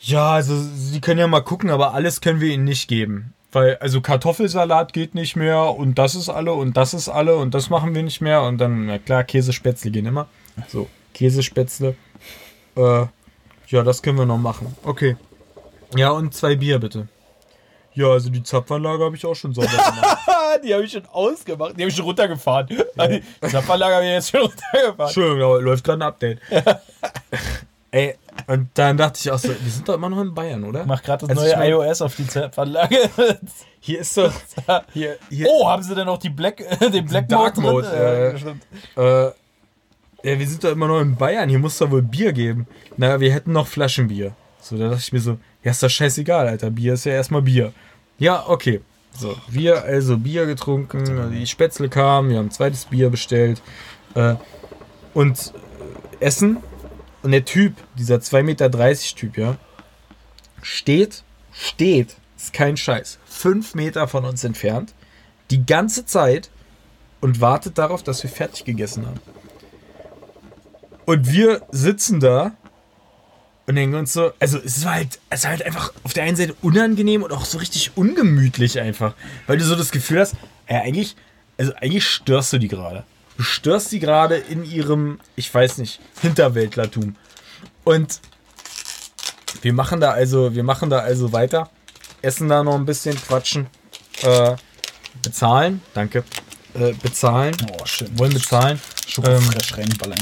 Ja, also sie können ja mal gucken, aber alles können wir ihnen nicht geben. Weil, also Kartoffelsalat geht nicht mehr und das ist alle und das ist alle und das machen wir nicht mehr. Und dann, na klar, Käsespätzle gehen immer. So, Käsespätzle. Äh, ja, das können wir noch machen. Okay. Ja, und zwei Bier bitte. Ja, also die Zapfanlage habe ich auch schon sauber gemacht. die habe ich schon ausgemacht. Die habe ich schon runtergefahren. Also, die Zapfanlage habe ich jetzt schon runtergefahren. Entschuldigung, aber läuft gerade ein Update. Ey, und dann dachte ich auch so, wir sind doch immer noch in Bayern, oder? Ich mach gerade das Also neue ich mein- iOS auf die Zapfanlage. Hier ist doch. Hier, hier, oh, haben sie denn auch die Black, den Black Dark Mode? Äh, Ja. Äh, ja, wir sind doch immer noch in Bayern. Hier muss doch wohl Bier geben. Na, wir hätten noch Flaschenbier. So, da dachte ich mir so, ja, ist doch scheißegal, Alter. Bier ist ja erstmal Bier. Ja, okay. So, wir also Bier getrunken, die Spätzle kamen, wir haben ein zweites Bier bestellt. Äh, und äh, Essen. Und der Typ, dieser 2,30 Meter Typ, ja, steht, steht, ist kein Scheiß, fünf Meter von uns entfernt, die ganze Zeit und wartet darauf, dass wir fertig gegessen haben. Und wir sitzen da und denken uns so, also es war halt, es war halt einfach auf der einen Seite unangenehm und auch so richtig ungemütlich einfach, weil du so das Gefühl hast, ja eigentlich, also eigentlich störst du die gerade. Du störst die gerade in ihrem, ich weiß nicht, Hinterwäldlertum. Und wir machen da also, wir machen da also weiter, essen da noch ein bisschen, quatschen, äh, bezahlen, danke, äh, bezahlen, Oh, schön. wollen bezahlen. Schokofresh reinballern.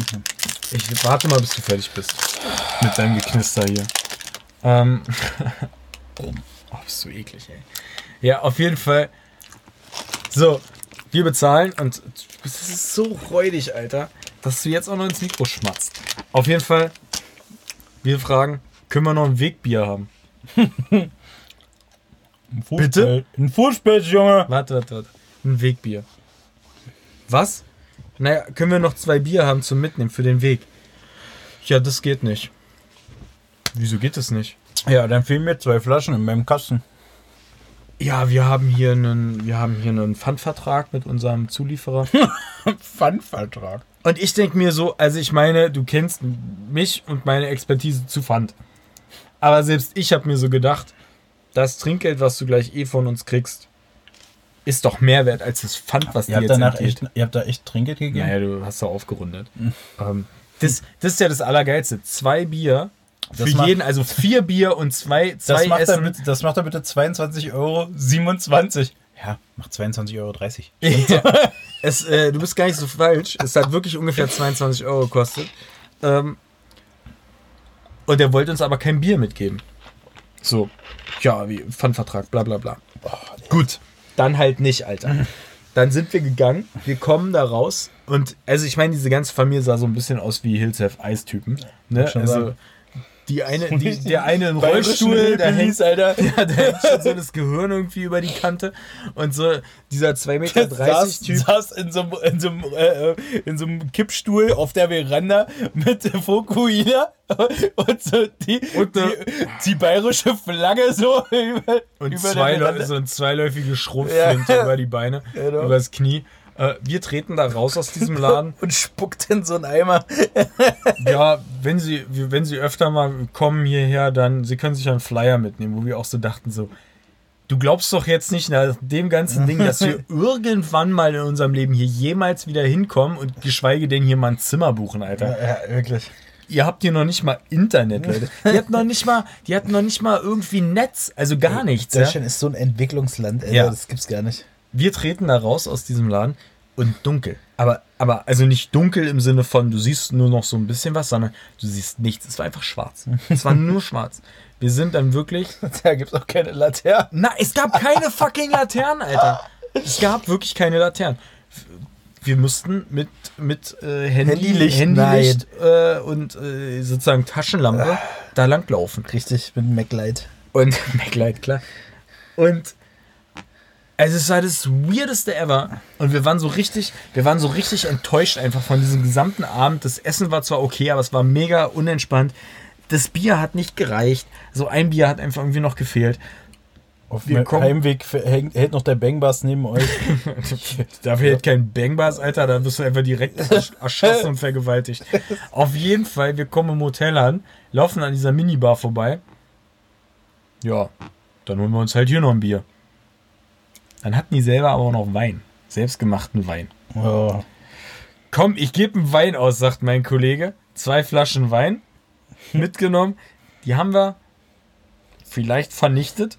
Ich warte mal, bis du fertig bist. Mit deinem Geknister hier. Ähm. oh, bist du eklig, ey. Ja, auf jeden Fall. So, wir bezahlen und es ist so räudig, Alter, dass du jetzt auch noch ins Mikro schmatzt. Auf jeden Fall, wir fragen, können wir noch ein Wegbier haben? Bitte? Ein Fußbett, Junge. Warte, warte, warte. Ein Wegbier. Was? Naja, können wir noch zwei Bier haben zum Mitnehmen für den Weg? Ja, das geht nicht. Wieso geht das nicht? Ja, dann fehlen mir zwei Flaschen in meinem Kasten. Ja, wir haben hier einen, wir haben hier einen Pfandvertrag mit unserem Zulieferer. Pfandvertrag. Und ich denke mir so, also ich meine, du kennst mich und meine Expertise zu Pfand. Aber selbst ich habe mir so gedacht, das Trinkgeld, was du gleich eh von uns kriegst, ist doch mehr wert als das Pfand, was Ihr dir jetzt danach entgeht. echt, ihr habt da echt Trinkgeld gegeben? Naja, du hast doch aufgerundet. Ähm, das, das ist ja das Allergeilste. Zwei Bier Das für macht- jeden, also vier Bier und zwei, zwei das, macht Essen. bitte, das macht er bitte 22,27 Euro. Ja, macht 22,30 Euro. Ja, es, äh, du bist gar nicht so falsch. Es hat wirklich ungefähr 22 Euro gekostet. Ähm, und er wollte uns aber kein Bier mitgeben. So, ja, wie Pfandvertrag, bla bla bla. Gut, dann halt nicht, Alter. Dann sind wir gegangen, wir kommen da raus und also ich meine, diese ganze Familie sah so ein bisschen aus wie Hills Have Ice Typen. Ne? Also sagen. Die eine, die, der eine im Rollstuhl, der hängt, Alter. ja, der hängt schon so das Gehirn irgendwie über die Kante und so dieser 2,30 Meter saß, Typ. saß in so einem in so einem, äh, in so einem Kippstuhl auf der Veranda mit Fokuhila und so die, Und die, die bayerische Flagge so über, Und über zwei, so ein zweiläufige Schrotflinte Ja. über die Beine, Genau. übers Knie. Äh, wir treten da raus aus diesem Laden. und spuckt in so einen Eimer. ja, wenn sie, wenn sie öfter mal kommen hierher, dann, sie können sich einen Flyer mitnehmen, wo wir auch so dachten, so, du glaubst doch jetzt nicht nach dem ganzen Ding, dass wir irgendwann mal in unserem Leben hier jemals wieder hinkommen und geschweige denn hier mal ein Zimmer buchen, Alter. Ja, wirklich. Ihr habt hier noch nicht mal Internet, Leute. Die hatten noch nicht mal, die hatten noch nicht mal irgendwie ein Netz, also gar nichts. Ja? Deutschland ist so ein Entwicklungsland, Alter, Ja. das gibt's gar nicht. Wir treten da raus aus diesem Laden und dunkel. Aber, aber, also nicht dunkel im Sinne von, du siehst nur noch so ein bisschen was, sondern du siehst nichts. Es war einfach schwarz. Es war nur schwarz. Wir sind dann wirklich. Da gibt's auch keine Laternen. Na, es gab keine fucking Laternen, Alter. Es gab wirklich keine Laternen. Wir mussten mit, mit äh, Handy, Handylicht, Handylicht äh, und äh, sozusagen Taschenlampe da langlaufen. Richtig, mit MacLight. Und MacLight, klar. Und also es war das weirdeste ever. Und wir waren so richtig, wir waren so richtig enttäuscht einfach von diesem gesamten Abend. Das Essen war zwar okay, aber es war mega unentspannt. Das Bier hat nicht gereicht. So ein Bier hat einfach irgendwie noch gefehlt. Auf dem Heimweg hält, noch der Bangbass neben euch. Dafür hält kein Bangbars, Alter, da wirst du einfach direkt ersch- erschossen und vergewaltigt. Auf jeden Fall, wir kommen im Hotel an, laufen an dieser Minibar vorbei. Ja, dann holen wir uns halt hier noch ein Bier. Dann hatten die selber aber auch noch Wein. Selbstgemachten Wein. Oh. Komm, ich gebe einen Wein aus, sagt mein Kollege. Zwei Flaschen Wein mitgenommen. Die haben wir vielleicht vernichtet.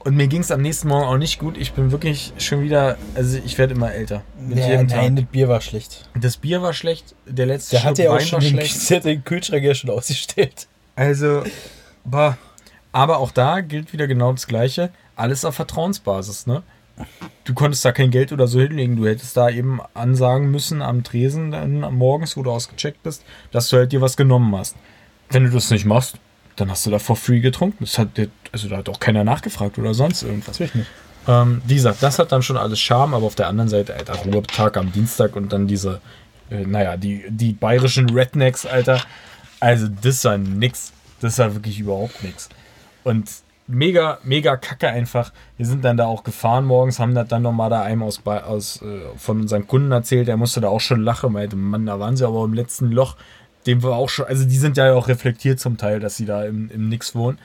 Und mir ging es am nächsten Morgen auch nicht gut. Ich bin wirklich schon wieder, also ich werde immer älter. Mit Ja, jedem nein, Tag. das Bier war schlecht. Das Bier war schlecht, der letzte Der hat ja auch Wein schon war den, schlecht. der hat den Kühlschrank ja schon ausgestellt. Also, boah. aber auch da gilt wieder genau das Gleiche. Alles auf Vertrauensbasis, ne? Du konntest da kein Geld oder so hinlegen. Du hättest da eben ansagen müssen am Tresen dann morgens, wo du ausgecheckt bist, dass du halt dir was genommen hast. Wenn du das nicht machst, dann hast du da for free getrunken. Das hat dir, also da hat auch keiner nachgefragt oder sonst irgendwas. Natürlich nicht. Ähm, wie gesagt, das hat dann schon alles Charme, aber auf der anderen Seite, Alter, Ruhetag am Dienstag und dann diese, äh, naja, die, die bayerischen Rednecks, Alter. Also, das war nix. Das war wirklich überhaupt nix. Und mega, mega kacke einfach. Wir sind dann da auch gefahren morgens, haben das dann nochmal da einem aus, aus äh, von unseren Kunden erzählt, der musste da auch schon lachen, meinte, Mann, da waren sie aber im letzten Loch. Dem war auch schon, also die sind ja auch reflektiert zum Teil, dass sie da im, im Nix wohnen.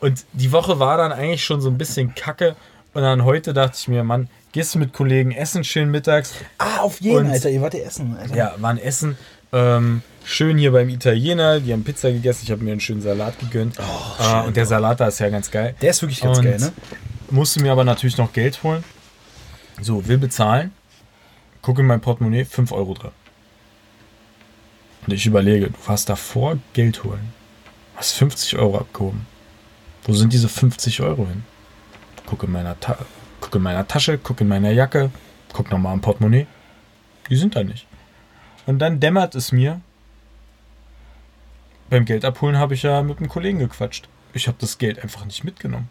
Und die Woche war dann eigentlich schon so ein bisschen kacke. Und dann heute dachte ich mir, Mann, gehst du mit Kollegen essen, schön mittags. Ah, auf jeden, Und- Alter. Ihr wart ja essen, Alter. Ja, waren essen. Ähm, schön hier beim Italiener, die haben Pizza gegessen. Ich habe mir einen schönen Salat gegönnt. äh, und der Salat da ist ja ganz geil. Der ist wirklich ganz Und geil, ne? Musste mir aber natürlich noch Geld holen. So, will bezahlen. Gucke in mein Portemonnaie, 5 Euro drin. Und ich überlege, du warst davor Geld holen. Hast 50 Euro abgehoben. Wo sind diese 50 Euro hin? Guck in meiner, Ta guck in meiner Tasche, guck in meiner Jacke, guck nochmal im Portemonnaie. Die sind da nicht. Und dann dämmert es mir. Beim Geld abholen habe ich ja mit einem Kollegen gequatscht. Ich habe das Geld einfach nicht mitgenommen.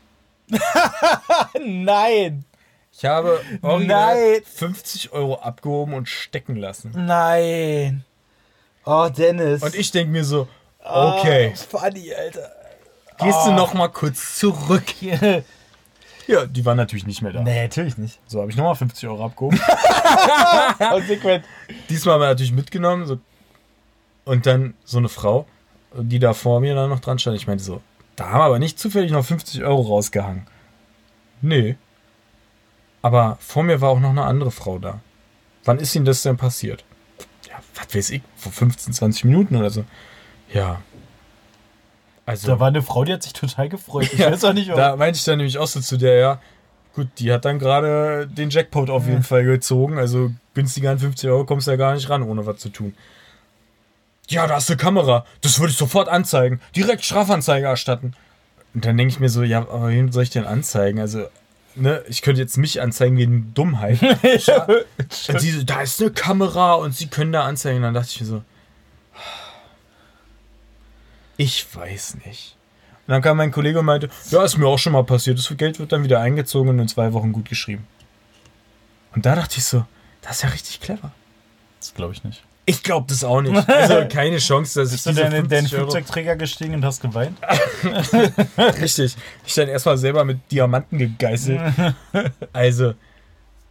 Nein! Ich habe original Nein. 50 Euro abgehoben und stecken lassen. Nein! Oh, Dennis. Und ich denke mir so, okay, Oh, funny, Alter. gehst du Oh. noch mal kurz zurück? Ja, die waren natürlich nicht mehr da. nee, natürlich nicht. So habe ich nochmal 50 Euro abgehoben. Konsequent. Diesmal aber natürlich mitgenommen. So. Und dann so eine Frau, die da vor mir dann noch dran stand. Ich meinte so, da haben aber nicht zufällig noch 50 Euro rausgehangen. Nee. Aber vor mir war auch noch eine andere Frau da. Wann ist Ihnen das denn passiert? Ja, was weiß ich, vor 15, 20 Minuten oder so. Ja. Also, Da war eine Frau, die hat sich total gefreut. Ich Ja, weiß auch nicht, warum. da meinte ich dann nämlich auch so zu der, ja, gut, die hat dann gerade den Jackpot auf jeden Fall gezogen. Also günstiger an 50 Euro kommst du ja gar nicht ran, ohne was zu tun. Ja, da ist eine Kamera. Das würde ich sofort anzeigen. Direkt Strafanzeige erstatten. Und dann denke ich mir so, ja, aber wen soll ich denn anzeigen? Also, ne, ich könnte jetzt mich anzeigen wegen Dummheit. und sie so, da ist eine Kamera und sie können da anzeigen. Und dann dachte ich mir so, ich weiß nicht. Und dann kam mein Kollege und meinte, ja, ist mir auch schon mal passiert. Das Geld wird dann wieder eingezogen und in zwei Wochen gut geschrieben. Und da dachte ich so, das ist ja richtig clever. Das glaube ich nicht. Ich glaube das auch nicht. Also keine Chance, dass ich Bist du diese denn in deinen 50 Euro... Flugzeugträger gestiegen und hast geweint? Richtig. Ich dann erstmal selber mit Diamanten gegeißelt. Also,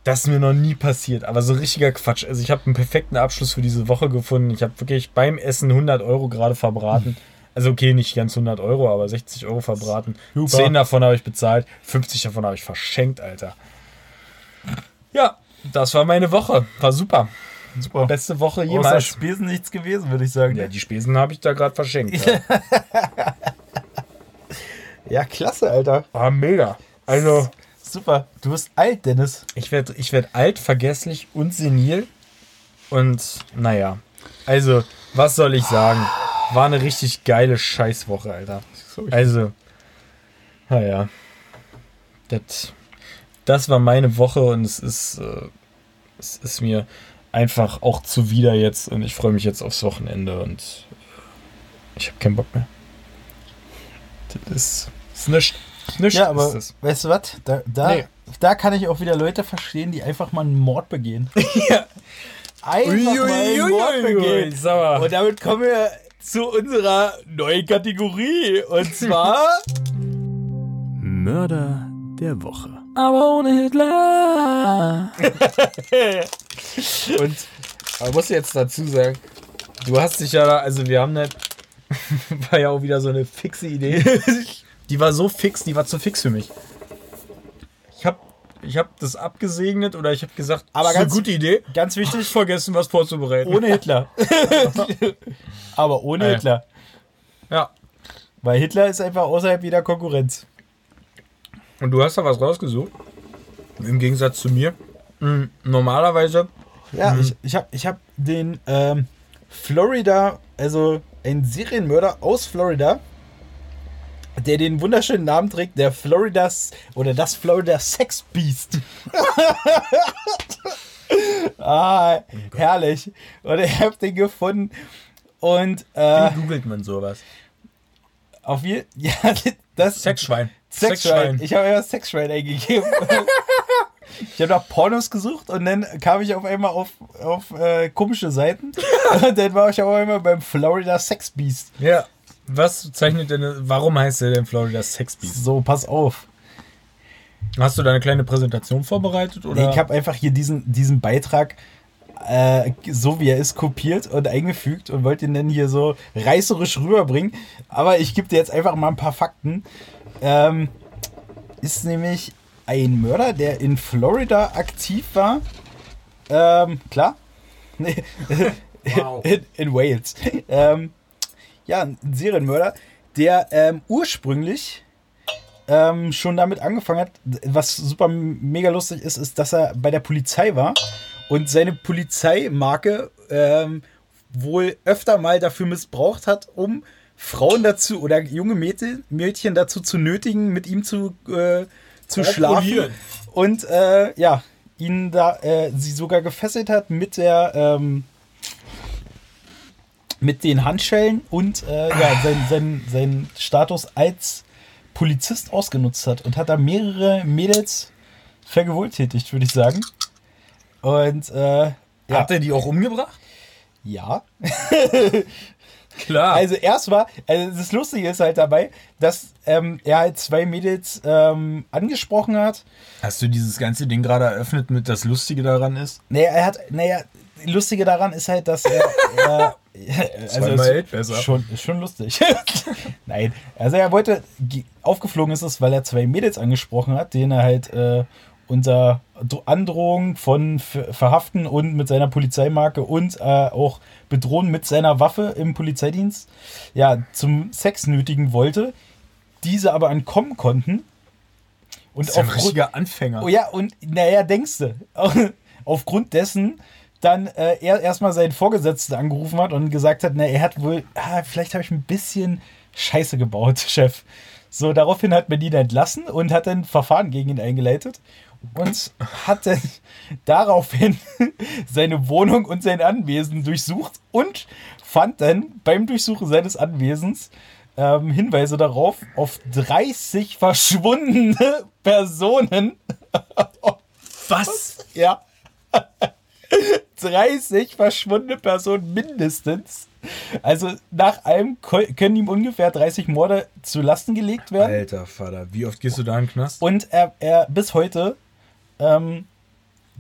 das ist mir noch nie passiert. Aber so richtiger Quatsch. Also ich habe einen perfekten Abschluss für diese Woche gefunden. Ich habe wirklich beim Essen 100 Euro gerade verbraten. Also okay, nicht ganz 100 Euro, aber 60 Euro verbraten. Super. 10 davon habe ich bezahlt. 50 davon habe ich verschenkt, Alter. Ja, das war meine Woche. War super. Super. Beste Woche Außer jemals. Spesen nichts gewesen, würde ich sagen. Ja, die Spesen habe ich da gerade verschenkt. Ja. Ja, klasse, Alter. War mega. Also, Super. Du bist alt, Dennis. ich werde ich werd alt, vergesslich und senil. Und naja. Also, was soll ich sagen? War eine richtig geile Scheißwoche, Alter. Also, naja. Das, das war meine Woche und es ist, äh, es ist mir einfach auch zuwider jetzt und ich freue mich jetzt aufs Wochenende und ich habe keinen Bock mehr. Das ist, ist nichts. Nichts Ja, aber weißt du was? Da, da, Nee. da kann ich auch wieder Leute verstehen, die einfach mal einen Mord begehen. Ja. Einfach mal einen Mord begehen. Sag mal. Und damit kommen wir zu unserer neuen Kategorie. Und zwar. Mörder der Woche. Aber ohne Hitler. Und man muss jetzt dazu sagen, du hast dich ja da, also wir haben nicht, war ja auch wieder so eine fixe Idee. Die war so fix, die war zu fix für mich. Ich hab, ich hab das abgesegnet oder ich hab gesagt, Aber ganz- gute Idee. Ganz Ich wichtig, vergessen, was vorzubereiten. ohne Hitler. Aber ohne Ey. Hitler. Ja. Weil Hitler ist einfach außerhalb jeder Konkurrenz. Und du hast da was rausgesucht. Im Gegensatz zu mir. Mhm. Normalerweise. Ja, Mhm. ich, ich habe ich hab den ähm, Florida, also ein Serienmörder aus Florida, der den wunderschönen Namen trägt, der Floridas oder das Florida Sex Beast. ah, herrlich. Und ich habe den gefunden und äh, Wie googelt man sowas? auf je, ja, das Sexschwein. Sexschwein. Ich habe immer Sexschwein eingegeben. ich habe nach Pornos gesucht und dann kam ich auf einmal auf, auf äh, komische Seiten. und dann war ich auf einmal beim Florida Sex Beast. Ja. Was zeichnet denn, warum heißt der denn Florida Sex Beast? So, pass auf. Hast du da eine kleine Präsentation vorbereitet? Oder? Ich habe einfach hier diesen, diesen Beitrag, äh, so wie er ist, kopiert und eingefügt und wollte ihn dann hier so reißerisch rüberbringen. Aber ich gebe dir jetzt einfach mal ein paar Fakten. Ähm, ist nämlich ein Mörder, der in Florida aktiv war. Ähm, klar. Nee. Wow. in, in Wales. Ähm, ja, ein Serienmörder, der ähm, ursprünglich ähm, schon damit angefangen hat, was super mega lustig ist, ist, dass er bei der Polizei war und seine Polizeimarke ähm, wohl öfter mal dafür missbraucht hat, um Frauen dazu oder junge Mädchen, Mädchen dazu zu nötigen, mit ihm zu, äh, zu schlafen. Und äh, ja, ihn da, äh, sie sogar gefesselt hat mit der, ähm, mit den Handschellen und äh, ja, sein, sein, sein Status als Polizist ausgenutzt hat und hat da mehrere Mädels vergewaltigt, würde ich sagen. Und äh, ja, Hat er die auch umgebracht? ja. Klar. Also erst war, also das Lustige ist halt dabei, dass ähm, er halt zwei Mädels ähm, angesprochen hat. Hast du dieses ganze Ding gerade eröffnet mit das Lustige daran ist? Naja, er hat, naja, Lustige daran ist halt, dass er, er es- hält besser. Schon, ist schon lustig. Nein, also er wollte, ge- aufgeflogen ist es, weil er zwei Mädels angesprochen hat, denen er halt äh, unter Dro- Androhung von Ver- Verhaften und mit seiner Polizeimarke und äh, auch Bedrohen mit seiner Waffe im Polizeidienst ja, zum Sex nötigen wollte, diese aber entkommen konnten. Und ist ja ein richtiger Anfänger. Oh ja, und naja, denkst du, aufgrund dessen dann äh, er erstmal seinen Vorgesetzten angerufen hat und gesagt hat, na, er hat wohl, ah, vielleicht habe ich ein bisschen Scheiße gebaut, Chef. So, daraufhin hat man ihn entlassen und hat dann Verfahren gegen ihn eingeleitet und hat dann daraufhin seine Wohnung und sein Anwesen durchsucht und fand dann beim Durchsuchen seines Anwesens ähm, Hinweise darauf auf 30 verschwundene Personen. Was? Ja. 30 verschwundene Personen mindestens. Also nach allem können ihm ungefähr 30 Morde zu Lasten gelegt werden. Alter Vater, wie oft gehst du da in den Knast? Und er, er bis heute ähm,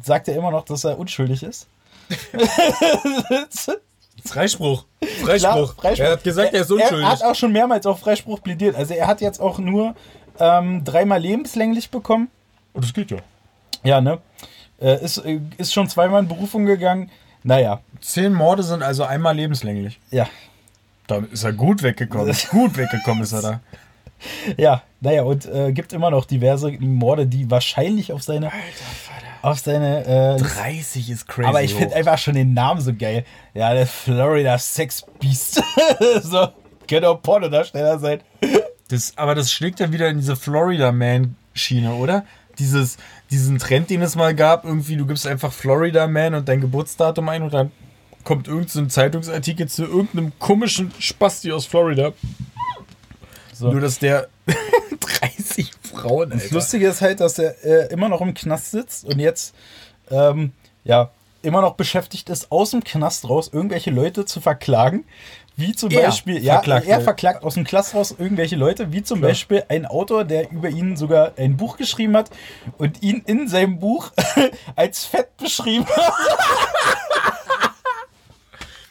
sagt er immer noch, dass er unschuldig ist. Freispruch. Klar, Freispruch. Freispruch. Er hat gesagt, er ist unschuldig. Er hat auch schon mehrmals auf Freispruch plädiert. Also er hat jetzt auch nur ähm, dreimal lebenslänglich bekommen. oh, das geht ja. Ja, ne? Äh, ist, äh, ist schon zweimal in Berufung gegangen. Naja, Zehn Morde sind also einmal lebenslänglich. ja. Damit ist er gut weggekommen. gut weggekommen ist er da. Ja, naja, und äh, gibt immer noch diverse Morde, die wahrscheinlich auf seine. Auf seine. Äh, 30 ist crazy. aber ich finde einfach schon den Namen so geil. Ja, der Florida Sex Beast. so, könnte auch Pornodarsteller sein. Das, aber das schlägt dann wieder in diese Florida Man-Schiene, oder? Dieses, diesen Trend, den es mal gab, irgendwie, du gibst einfach Florida Man und dein Geburtsdatum ein und dann kommt irgendein so ein Zeitungsartikel zu irgendeinem komischen Spasti aus Florida. So. Nur, dass der 30 Frauen, Das Alter. Lustige ist halt, dass er äh, immer noch im Knast sitzt und jetzt, ähm, ja, immer noch beschäftigt ist, aus dem Knast raus irgendwelche Leute zu verklagen. Wie zum Er Beispiel, ja, verklagt, er verklagt aus dem Knast raus irgendwelche Leute, wie zum Klar. Beispiel ein Autor, der über ihn sogar ein Buch geschrieben hat und ihn in seinem Buch als fett beschrieben hat.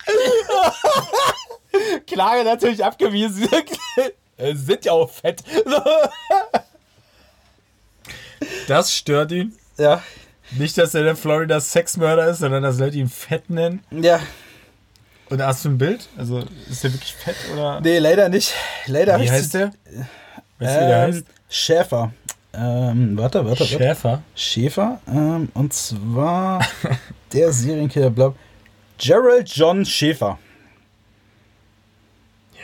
Klage natürlich abgewiesen. Äh, Sind ja auch fett. Das stört ihn. ja. Nicht, dass er der Florida Sexmörder ist, sondern dass Leute ihn fett nennen. Ja. Und hast du ein Bild? Also, ist der wirklich fett oder? Nee, leider nicht. Leider Wie heißt der? Weißt du, wie der heißt? Schäfer. Ähm, warte, warte, warte. Schäfer. Schäfer. Ähm, und zwar der Serienkiller, bla. Gerald John Schäfer.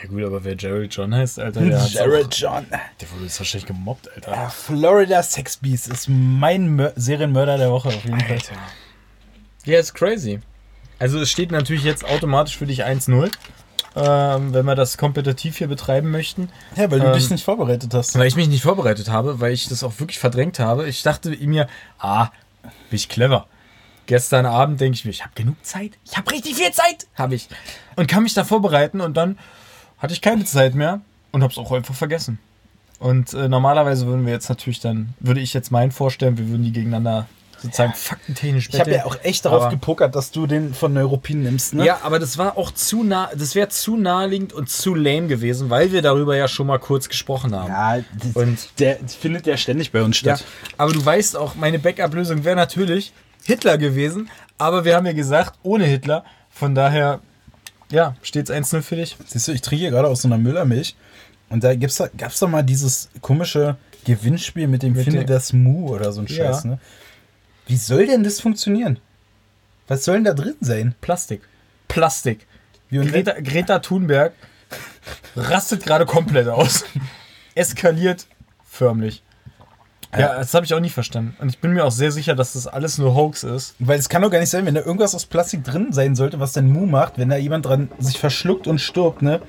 Ja gut, aber wer Gerald John heißt, Alter, der, Gerald auch, John. der wurde jetzt wahrscheinlich gemobbt, Alter. Ja, Florida Sex Beast ist mein Mör Serienmörder der Woche auf jeden Fall. Alter. Ja, ist crazy. Also es steht natürlich jetzt automatisch für dich 1-0, ähm, wenn wir das kompetitiv hier betreiben möchten. Ja, weil du Ähm, dich nicht vorbereitet hast. Weil ich mich nicht vorbereitet habe, weil ich das auch wirklich verdrängt habe. Ich dachte mir, ah, bin ich clever. Gestern Abend denke ich mir, ich habe genug Zeit. Ich habe richtig viel Zeit, habe ich. Und kann mich da vorbereiten und dann hatte ich keine Zeit mehr und habe es auch einfach vergessen. Und äh, normalerweise würden wir jetzt natürlich dann, würde ich jetzt meinen vorstellen, wir würden die gegeneinander sozusagen faktentechnisch Ich habe ja auch echt darauf Aber- gepokert, dass du den von Neuropin nimmst, ne? Ja, aber das war auch zu nah, das wäre zu naheliegend und zu lame gewesen, weil wir darüber ja schon mal kurz gesprochen haben. Ja, das, Und- der findet ja ständig bei uns Ja, statt. aber du weißt auch, meine Backup-Lösung wäre natürlich Hitler gewesen, aber wir haben ja gesagt, ohne Hitler. Von daher, ja, steht's 1-0 für dich. Siehst du, ich trinke hier gerade aus so einer Müllermilch und da gibt's da, gab's doch mal dieses komische Gewinnspiel mit dem Mit Finde das Mu oder so ein Ja. Scheiß, ne? Wie soll denn das funktionieren? Was soll denn da drin sein? Plastik. Plastik. Wie und Greta, Greta Thunberg rastet gerade komplett aus. Eskaliert förmlich. Ja, das habe ich auch nie verstanden. Und ich bin mir auch sehr sicher, dass das alles nur Hoax ist. Weil es kann doch gar nicht sein, wenn da irgendwas aus Plastik drin sein sollte, was dann Mu macht, wenn da jemand dran sich verschluckt und stirbt, ne?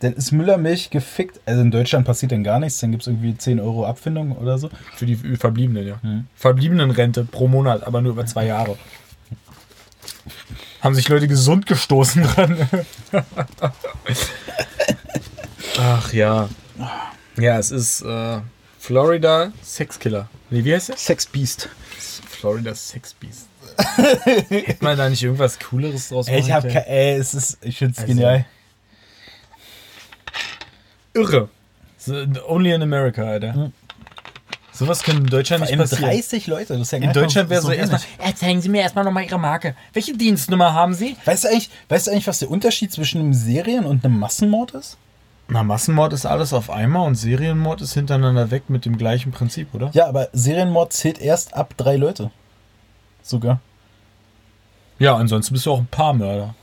Dann ist Müllermilch gefickt. Also in Deutschland passiert dann gar nichts, dann gibt es irgendwie 10 Euro Abfindung oder so. Für die Verbliebenen, ja. Verbliebenenrente pro Monat, aber nur über zwei Jahre. Haben sich Leute gesund gestoßen dran. Ach ja. Ja, es ist äh, Florida Sexkiller. Nee, wie heißt der? Sex Beast. Florida Sex Beast. Hätte man da nicht irgendwas Cooleres draus Ey, ich hab ey, es ist, ich find's Also, genial. Irre. So, Only in America, Alter. Sowas kann in Deutschland nicht passieren. 30 Leute, das ist ja In Deutschland wäre so wenig. erstmal, äh, zeigen Sie mir erstmal nochmal Ihre Marke. Welche Dienstnummer haben Sie? Weißt du, eigentlich, weißt du eigentlich, was der Unterschied zwischen einem Serien- und einem Massenmord ist? Na, Massenmord ist alles auf einmal und Serienmord ist hintereinander weg mit dem gleichen Prinzip, oder? Ja, aber Serienmord zählt erst ab drei Leute. Sogar. Ja, ansonsten bist du auch ein Paarmörder.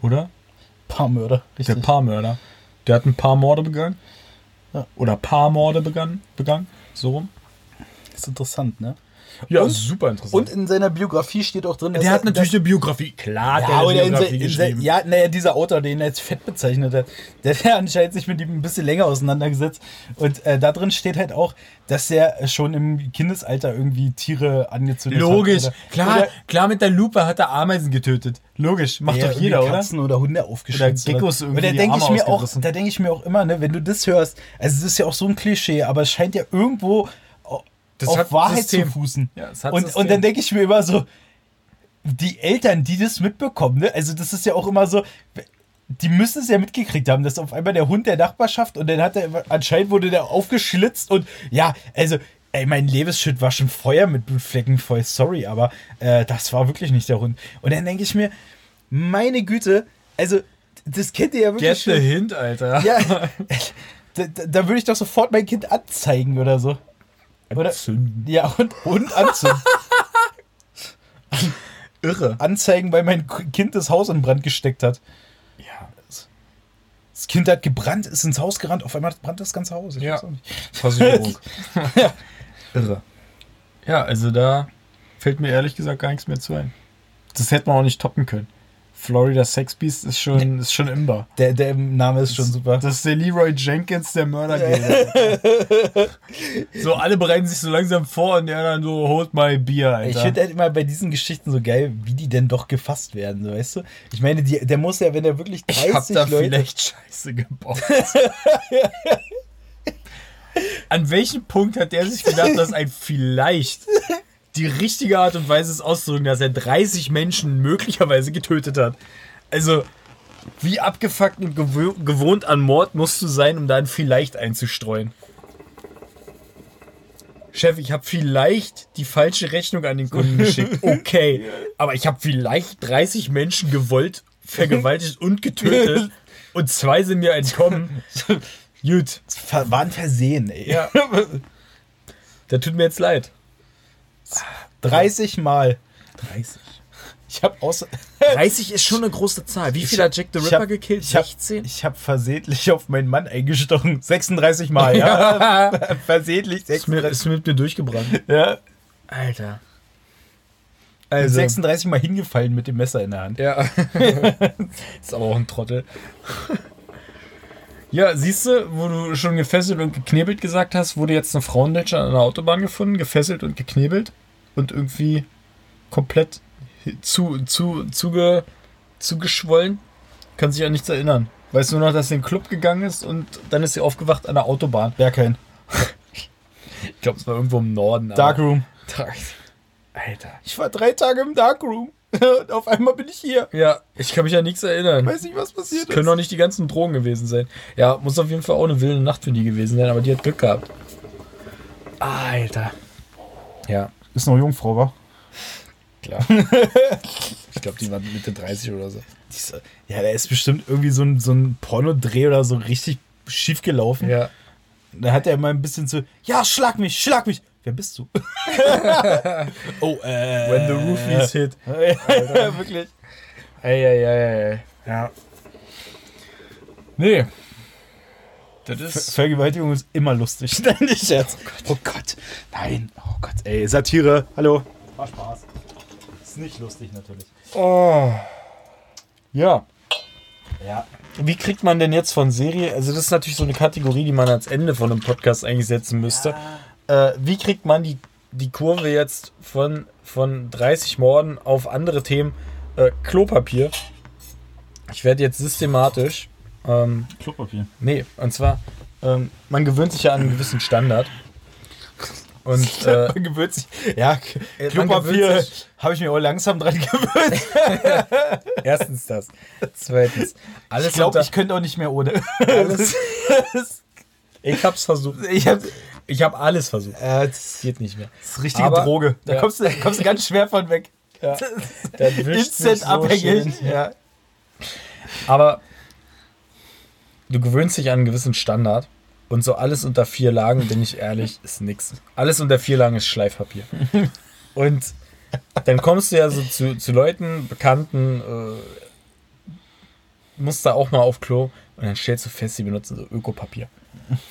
Oder? Paarmörder. Der Richtig. Paarmörder. Der hat ein paar Morde begangen. Ja. Oder Paarmorde begangen. begangen. So rum. ist interessant, ne? Ja, Und- super interessant. Und in seiner Biografie steht auch drin, dass der er- hat natürlich eine Biografie. Klar, Ja, der hat eine in, Biografie in geschrieben. sein, ja, naja, dieser Autor, den er als fett bezeichnet hat, der hat anscheinend sich mit ihm ein bisschen länger auseinandergesetzt. Und äh, da drin steht halt auch, dass er schon im Kindesalter irgendwie Tiere angezündet Logisch. hat. klar, oder, klar, mit der Lupe hat er Ameisen getötet. Logisch. Macht ja, doch jeder, oder? Katzen oder Hunde aufgeschlitzt. Oder Geckos irgendwie Und da denke ich mir auch, ausgerissen. da denke ich mir auch immer, ne, wenn du das hörst, also es ist ja auch so ein Klischee, aber es scheint ja irgendwo Das auf Wahrheit System. zu fußen. Ja, und, System. und dann denke ich mir immer so, die Eltern, die das mitbekommen, ne, also das ist ja auch immer so, die müssen es ja mitgekriegt haben, dass auf einmal der Hund der Nachbarschaft und dann hat er, anscheinend wurde der aufgeschlitzt und ja, also, ey, mein Lebensschild war schon Feuer mit Blutflecken voll, sorry, aber äh, das war wirklich nicht der Hund. Und dann denke ich mir, meine Güte, also, das kennt ihr ja wirklich Get the schon. hint, Alter. Ja, da, da würde ich doch sofort mein Kind anzeigen oder so. Oder, Zünden. ja, und, und anzünden. Irre. anzeigen, weil mein Kind das Haus in Brand gesteckt hat. Ja. Das Kind hat gebrannt, ist ins Haus gerannt, auf einmal brannt das ganze Haus. Ich Ja. weiß auch nicht. Versicherung. Irre. Ja, also da fällt mir ehrlich gesagt gar nichts mehr zu ein. Das hätte man auch nicht toppen können. Florida Sex Beast ist schon, ist schon imbar. Der, der Name ist schon super. Das ist der Leroy Jenkins der Mörder. so, alle bereiten sich so langsam vor und der dann so, hold my Bier, Alter. ich finde halt immer bei diesen Geschichten so geil, wie die denn doch gefasst werden, so, weißt du? Ich meine, die, der muss ja, wenn er wirklich 30 ich hab da Leute... vielleicht Scheiße gebaut. An welchem Punkt hat der sich gedacht, dass ein vielleicht die richtige Art und Weise ist auszudrücken, dass er 30 Menschen möglicherweise getötet hat? Also, wie abgefuckt und gewohnt an Mord musst du sein, um da ein vielleicht einzustreuen? Chef, ich habe vielleicht die falsche Rechnung an den Kunden geschickt. Okay, aber ich habe vielleicht 30 Menschen gewollt, vergewaltigt und getötet und zwei sind mir entkommen. Gut. War ein Versehen, ey. Ja. Der tut mir jetzt leid. 30 Mal. 30. Ich habe außer 30 ist schon eine große Zahl. Wie viel hat Jack the Ripper hab- gekillt? ich hab- 16? Ich habe versehentlich auf meinen Mann eingestochen. 36 Mal, ja. versehentlich ist, mir, 36. ist mit mir durchgebrannt. Ja. Alter. Also. Also. 36 Mal hingefallen mit dem Messer in der Hand. Ja. ist aber auch ein Trottel. Ja, siehst du, wo du schon gefesselt und geknebelt gesagt hast, wurde jetzt eine Frauenletsche an der Autobahn gefunden, gefesselt und geknebelt und irgendwie komplett zu, zu, zuge, zugeschwollen. Kann sich an nichts erinnern. Weißt nur noch, dass sie in den Club gegangen ist und dann ist sie aufgewacht an der Autobahn. Berghain. Ich glaube, es war irgendwo im Norden. Darkroom. Dark. Alter. Ich war drei Tage im Darkroom. Und auf einmal bin ich hier. Ja, ich kann mich an nichts erinnern. Weiß nicht, was passiert Können ist. doch nicht die ganzen Drogen gewesen sein. Ja, muss auf jeden Fall auch eine wilde Nacht für die gewesen sein, aber die hat Glück gehabt. Alter. Ja, Ist noch Jungfrau, wa? klar. ich glaube, die war Mitte 30 oder so. Diese- Ja, da ist bestimmt irgendwie so ein, so ein Pornodreh oder so richtig schief gelaufen. Ja. Da hat er mal ein bisschen so, ja, schlag mich, schlag mich. Wer bist du? oh, äh. When the roofies hit. ja, wirklich. Ey, ey, ey, ey. Ja. Nee. Das Ver. Vergewaltigung ist immer lustig. Nein, nicht Scherz. Oh Gott. Nein. Oh Gott. Ey, Satire. Hallo. War Spaß. Ist nicht lustig natürlich. Oh. Ja. Ja. Wie kriegt man denn jetzt von Serie, also das ist natürlich so eine Kategorie, die man ans Ende von einem Podcast eigentlich setzen müsste. Äh, wie kriegt man die, die Kurve jetzt von, von 30 Morden auf andere Themen? Äh, Klopapier. Ich werde jetzt systematisch, ähm, Klopapier. nee, und zwar, ähm, man gewöhnt sich ja an einen gewissen Standard. Und äh, man gewöhnt sich. Ja, Äh, Klopapier habe ich mir auch langsam dran gewöhnt. erstens das. Zweitens, alles Ich glaube, ich könnte auch nicht mehr ohne. Alles- ich hab's versucht. ich habe. Ich habe alles versucht. Äh, das Geht nicht mehr. ist richtige Aber- Droge. Da ja. kommst, du, kommst du ganz schwer von weg. Ja. Instant so abhängig. ja. Aber du gewöhnst dich an einen gewissen Standard und so alles unter vier Lagen, bin ich ehrlich, ist nix. Alles unter vier Lagen ist Schleifpapier. Und dann kommst du ja so zu, zu Leuten, Bekannten, äh, musst da auch mal auf Klo und dann stellst du fest, sie benutzen so Ökopapier.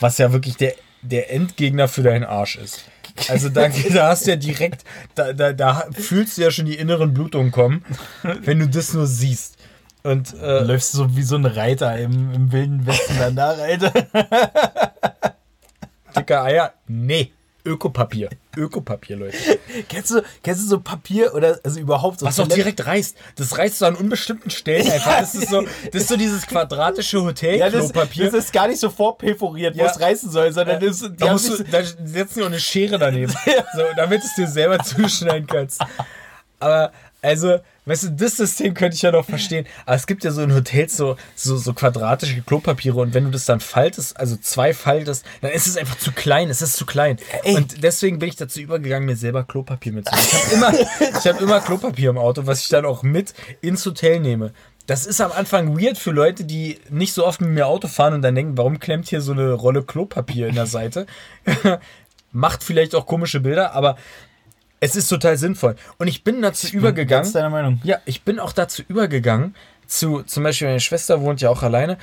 Was ja wirklich der, der Endgegner für deinen Arsch ist. Also da, da hast du ja direkt, da, da, da fühlst du ja schon die inneren Blutungen kommen, wenn du das nur siehst. Und Du äh, läufst so wie so ein Reiter im, im wilden Westen danach, Alter. dicke Eier, nee, Ökopapier. Ökopapier, Leute. kennst, du, kennst du so Papier oder also überhaupt so Was auch Toilette- direkt reißt. Das reißt so an unbestimmten Stellen einfach. Das ist so, das ist so dieses quadratische Ja, das, das ist gar nicht so vorpeforiert, wo Ja. es reißen soll, sondern das, die da, musst du, da setzen die auch eine Schere daneben, so, damit es dir selber zuschneiden kannst. Aber, also, weißt du, das System könnte ich ja noch verstehen. Aber es gibt ja so in Hotels so, so, so quadratische Klopapiere und wenn du das dann faltest, also zwei faltest, dann ist es einfach zu klein. Es ist zu klein. Ey. Und deswegen bin ich dazu übergegangen, mir selber Klopapier mitzunehmen. Ich habe immer, ich hab immer Klopapier im Auto, was ich dann auch mit ins Hotel nehme. Das ist am Anfang weird für Leute, die nicht so oft mit mir Auto fahren und dann denken, warum klemmt hier so eine Rolle Klopapier in der Seite? Macht vielleicht auch komische Bilder, aber es ist total sinnvoll. Und ich bin dazu Ganz übergegangen. deiner Meinung. Ja, ich bin auch dazu übergegangen, zu, zum Beispiel meine Schwester wohnt ja auch alleine.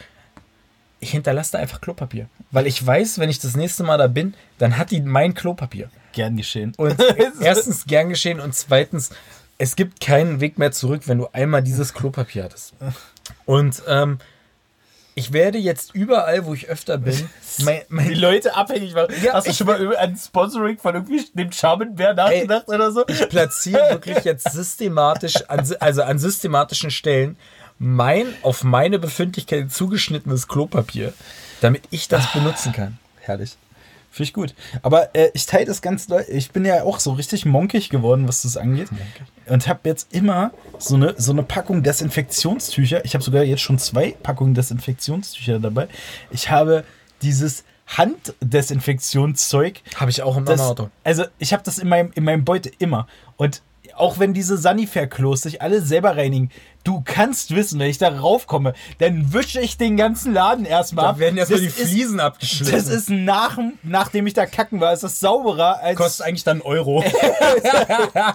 Ich hinterlasse da einfach Klopapier. Weil ich weiß, wenn ich das nächste Mal da bin, dann hat die mein Klopapier. Gern geschehen. Und erstens gern geschehen und zweitens, es gibt keinen Weg mehr zurück, wenn du einmal dieses Klopapier hattest. Und ähm, ich werde jetzt überall, wo ich öfter bin, mein, die mein, Leute abhängig machen. Ja, Hast du schon mal über ein Sponsoring von irgendwie dem Charmenbär nachgedacht oder so? ich platziere wirklich jetzt systematisch, an, also an systematischen Stellen, mein auf meine Befindlichkeit zugeschnittenes Klopapier, damit ich das benutzen kann. Herrlich. Finde ich gut. Aber äh, ich teile das ganz doll. Ich bin ja auch so richtig monkig geworden, was das angeht. Und habe jetzt immer so eine, so eine Packung Desinfektionstücher. Ich habe sogar jetzt schon zwei Packungen Desinfektionstücher dabei. Ich habe dieses Handdesinfektionszeug. Habe ich auch im Das, Auto. also ich habe das in meinem, in meinem Beutel immer. Und auch wenn diese Sanifair-Klos sich alle selber reinigen, du kannst wissen, wenn ich da raufkomme, dann wische ich den ganzen Laden erstmal Da werden erstmal die Fliesen abgeschliffen. Das ist nach, nachdem ich da kacken war, ist das sauberer als. kostet eigentlich dann einen Euro.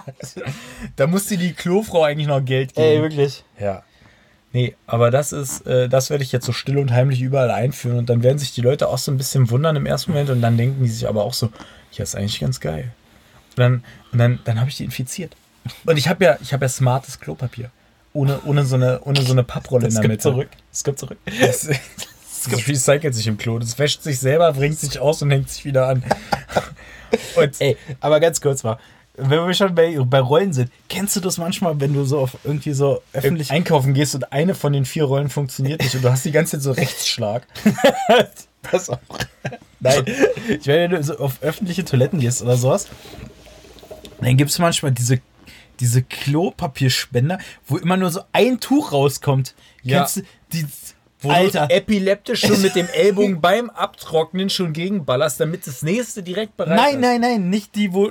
da muss dir die Klofrau eigentlich noch Geld geben. Ey, wirklich. Ja. Nee, aber das ist, äh, das werde ich jetzt so still und heimlich überall einführen und dann werden sich die Leute auch so ein bisschen wundern im ersten Moment und dann denken die sich aber auch so, ja, ist eigentlich ganz geil. Und dann, und dann, dann habe ich die infiziert. Und ich habe ja, ich habe ja smartes Klopapier. Ohne, ohne, so eine, ohne so eine Papprolle in der Mitte. zurück. Das gibt zurück. Das, das recycelt sich im Klo. Das wäscht sich selber, bringt sich aus und hängt sich wieder an. Und Ey, aber ganz kurz mal. Wenn wir schon bei, bei Rollen sind, kennst du das manchmal, wenn du so auf irgendwie so öffentlich. einkaufen gehst und eine von den vier Rollen funktioniert nicht und du hast die ganze Zeit so Rechtsschlag. Pass auf. Nein. Ich meine, wenn du so auf öffentliche Toiletten gehst oder sowas, dann gibt es manchmal diese, diese Klopapierspender, wo immer nur so ein Tuch rauskommt. Ja. Kennst du die. Wo Alter. du epileptisch schon mit dem Ellbogen beim Abtrocknen schon gegenballerst, damit das nächste direkt bereit Nein, ist. nein, nein, nicht die, wo.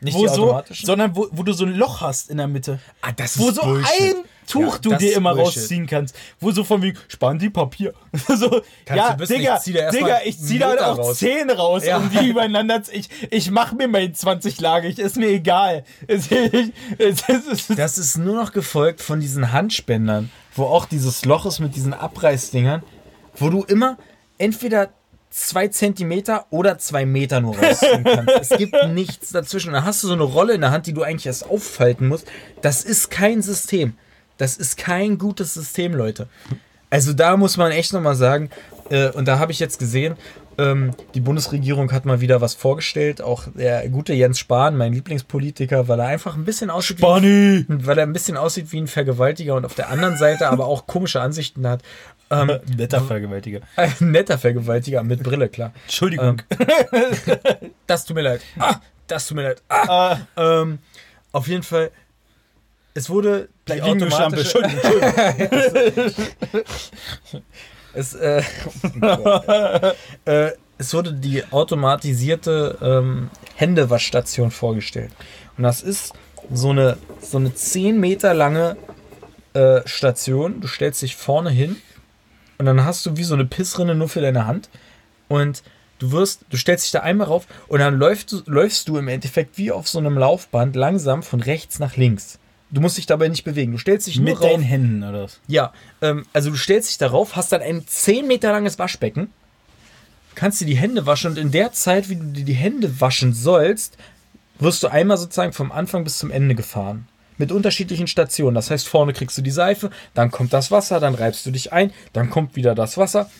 Nicht wo die so, sondern wo, wo du so ein Loch hast in der Mitte. Ah, das wo ist so Bullshit. ein Tuch Ja, du dir immer Bullshit. rausziehen kannst. Wo so von wegen, sparen die Papier. so, ja, du wissen, Digga, ich zieh da Digga, ich zieh da auch raus. 10 raus Ja. und die übereinander. Ich, ich mach mir mein 20 Lage, ich, ist mir egal. Das ist nur noch gefolgt von diesen Handspendern, wo auch dieses Loch ist mit diesen Abreißdingern, wo du immer entweder zwei Zentimeter oder zwei Meter nur rausziehen kannst. es gibt nichts dazwischen. Dann hast du so eine Rolle in der Hand, die du eigentlich erst auffalten musst. Das ist kein System. Das ist kein gutes System, Leute. Also da muss man echt nochmal sagen, äh, und da habe ich jetzt gesehen, ähm, die Bundesregierung hat mal wieder was vorgestellt. Auch der gute Jens Spahn, mein Lieblingspolitiker, weil er einfach ein bisschen aussieht wie Bunny! weil er ein bisschen aussieht wie ein Vergewaltiger und auf der anderen Seite aber auch komische Ansichten hat. Ähm, Netter Vergewaltiger. ein netter Vergewaltiger mit Brille, klar. Entschuldigung. Das tut mir leid. Ah, das tut mir leid. Ah, ähm, auf jeden Fall, es wurde die automatische, Entschuldigung. es, äh, äh, es wurde die automatisierte ähm, Händewaschstation vorgestellt. Und das ist so eine, so eine 10 Meter lange äh, Station. Du stellst dich vorne hin und dann hast du wie so eine Pissrinne nur für deine Hand. Und du wirst, du stellst dich da einmal rauf und dann läufst läufst du im Endeffekt wie auf so einem Laufband langsam von rechts nach links. Du musst dich dabei nicht bewegen. Du stellst dich nur Mit rauf. deinen Händen, oder was? Ja, ähm, also du stellst dich darauf, hast dann ein 10 Meter langes Waschbecken, kannst dir die Hände waschen und in der Zeit, wie du dir die Hände waschen sollst, wirst du einmal sozusagen vom Anfang bis zum Ende gefahren. Mit unterschiedlichen Stationen. Das heißt, vorne kriegst du die Seife, dann kommt das Wasser, dann reibst du dich ein, dann kommt wieder das Wasser.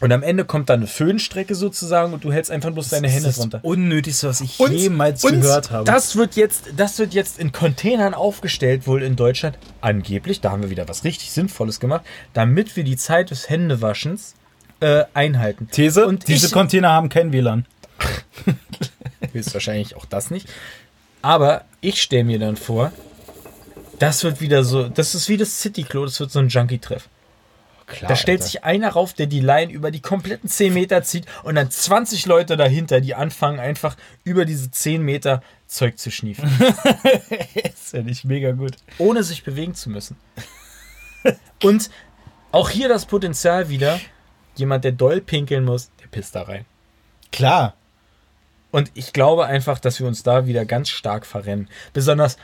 Und am Ende kommt dann eine Föhnstrecke sozusagen und du hältst einfach bloß deine Hände das drunter. das Unnötigste, was ich Und- jemals und gehört habe. Das wird, jetzt, das wird jetzt in Containern aufgestellt, wohl in Deutschland. Angeblich, da haben wir wieder was richtig Sinnvolles gemacht, damit wir die Zeit des Händewaschens äh, einhalten. These, Und diese ich- Container haben kein WLAN. Höchstwahrscheinlich auch das nicht. Aber ich stelle mir dann vor, das wird wieder so, das ist wie das City-Klo, das wird so ein Junkie-Treff. Klar, Da stellt sich einer rauf, der die Line über die kompletten 10 Meter zieht und dann 20 Leute dahinter, die anfangen einfach über diese 10 Meter Zeug zu schniefen. ist ja nicht mega gut. ohne sich bewegen zu müssen. Und auch hier das Potenzial wieder, jemand, der doll pinkeln muss, der pisst da rein. Klar. Und ich glaube einfach, dass wir uns da wieder ganz stark verrennen. Besonders,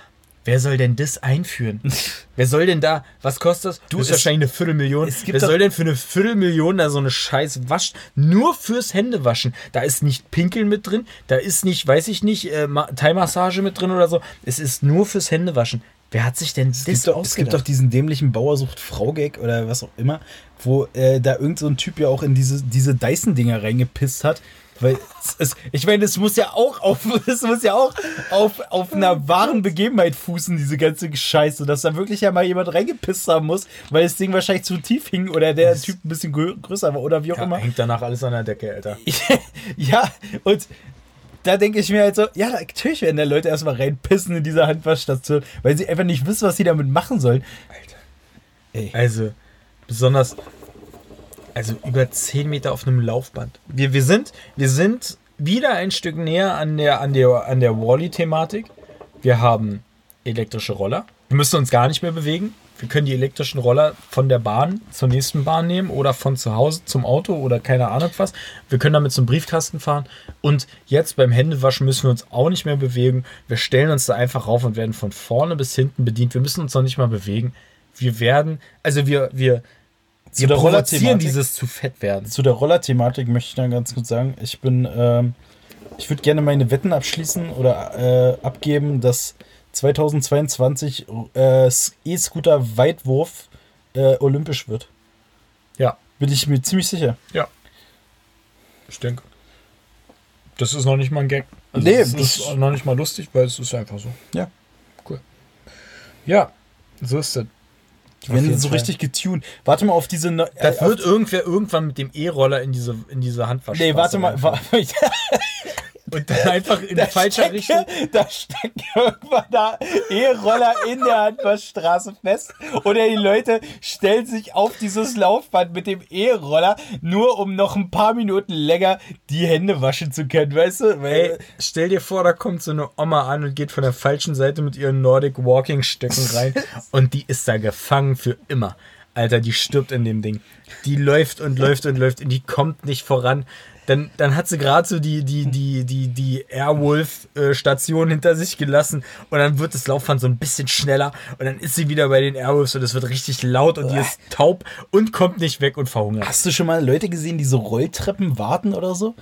wer soll denn das einführen? wer soll denn da, was kostet das? Du, ist es- wahrscheinlich eine Viertelmillion. es gibt wer soll denn für eine Viertelmillion da so eine scheiß Wasch, nur fürs Händewaschen? Da ist nicht Pinkeln mit drin, da ist nicht, weiß ich nicht, äh, Ma- Thai-Massage mit drin oder so. Es ist nur fürs Händewaschen. Wer hat sich denn das Es gibt, doch, es gibt doch diesen dämlichen Bauersucht-Frau-Gag oder was auch immer, wo äh, da irgend so ein Typ ja auch in diese, diese Dyson-Dinger reingepisst hat. Weil es, es, ich meine, es muss ja auch auf, es muss ja auch auf, auf einer wahren Begebenheit fußen, diese ganze Scheiße, dass da wirklich ja mal jemand reingepisst haben muss, weil das Ding wahrscheinlich zu tief hing oder der Typ ein bisschen grö größer war oder wie auch Ja, immer. hängt danach alles an der Decke, Alter. ja, und da denke ich mir halt so, ja, natürlich werden da Leute erstmal reinpissen in diese Handwaschstation, weil sie einfach nicht wissen, was sie damit machen sollen. Alter. Ey. Also, besonders, also über 10 Meter auf einem Laufband. Wir, wir, sind, wir sind wieder ein Stück näher an der, an der, an der Wally-Thematik. Wir haben elektrische Roller. Wir müssen uns gar nicht mehr bewegen. Wir können die elektrischen Roller von der Bahn zur nächsten Bahn nehmen oder von zu Hause zum Auto oder keine Ahnung was. Wir können damit zum Briefkasten fahren. Und jetzt beim Händewaschen müssen wir uns auch nicht mehr bewegen. Wir stellen uns da einfach rauf und werden von vorne bis hinten bedient. Wir müssen uns noch nicht mal bewegen. Wir werden, also wir, wir, wir der provozieren dieses zu fett werden. Zu der Roller-Thematik möchte ich dann ganz kurz sagen, ich bin, ähm, ich würde gerne meine Wetten abschließen oder äh, abgeben, dass 2022 äh, E-Scooter Weitwurf äh, olympisch wird. Ja, Bin ich mir ziemlich sicher. ja. Ich denke. Das ist noch nicht mal ein Gag. Also Nee, das, das- ist noch nicht mal lustig, weil es ist einfach so. Ja. Cool. Ja, so ist es. Die werden so Fall. richtig getuned. Warte mal auf diese. Ne Da äh, wird irgendwer irgendwann mit dem E-Roller in diese, in diese Handwaschstraße Nee, warte mal. reinfahren. Wa Und dann einfach in da falscher stecken- Richtung. Da stecken irgendwann da E-Roller in der Handwaschstraße fest. Oder die Leute stellen sich auf dieses Laufband mit dem E-Roller, nur um noch ein paar Minuten länger die Hände waschen zu können, weißt du? Ey, stell dir vor, da kommt so eine Oma an und geht von der falschen Seite mit ihren Nordic Walking Stöcken rein und die ist da gefangen für immer. Alter, die stirbt in dem Ding. Die läuft und läuft und läuft und die kommt nicht voran. Dann, dann hat sie gerade so die, die, die, die, die Airwolf-Station hinter sich gelassen und dann wird das Laufband so ein bisschen schneller und dann ist sie wieder bei den Airwolves und es wird richtig laut und die ist taub und kommt nicht weg und verhungert. Hast du schon mal Leute gesehen, die so Rolltreppen warten oder so?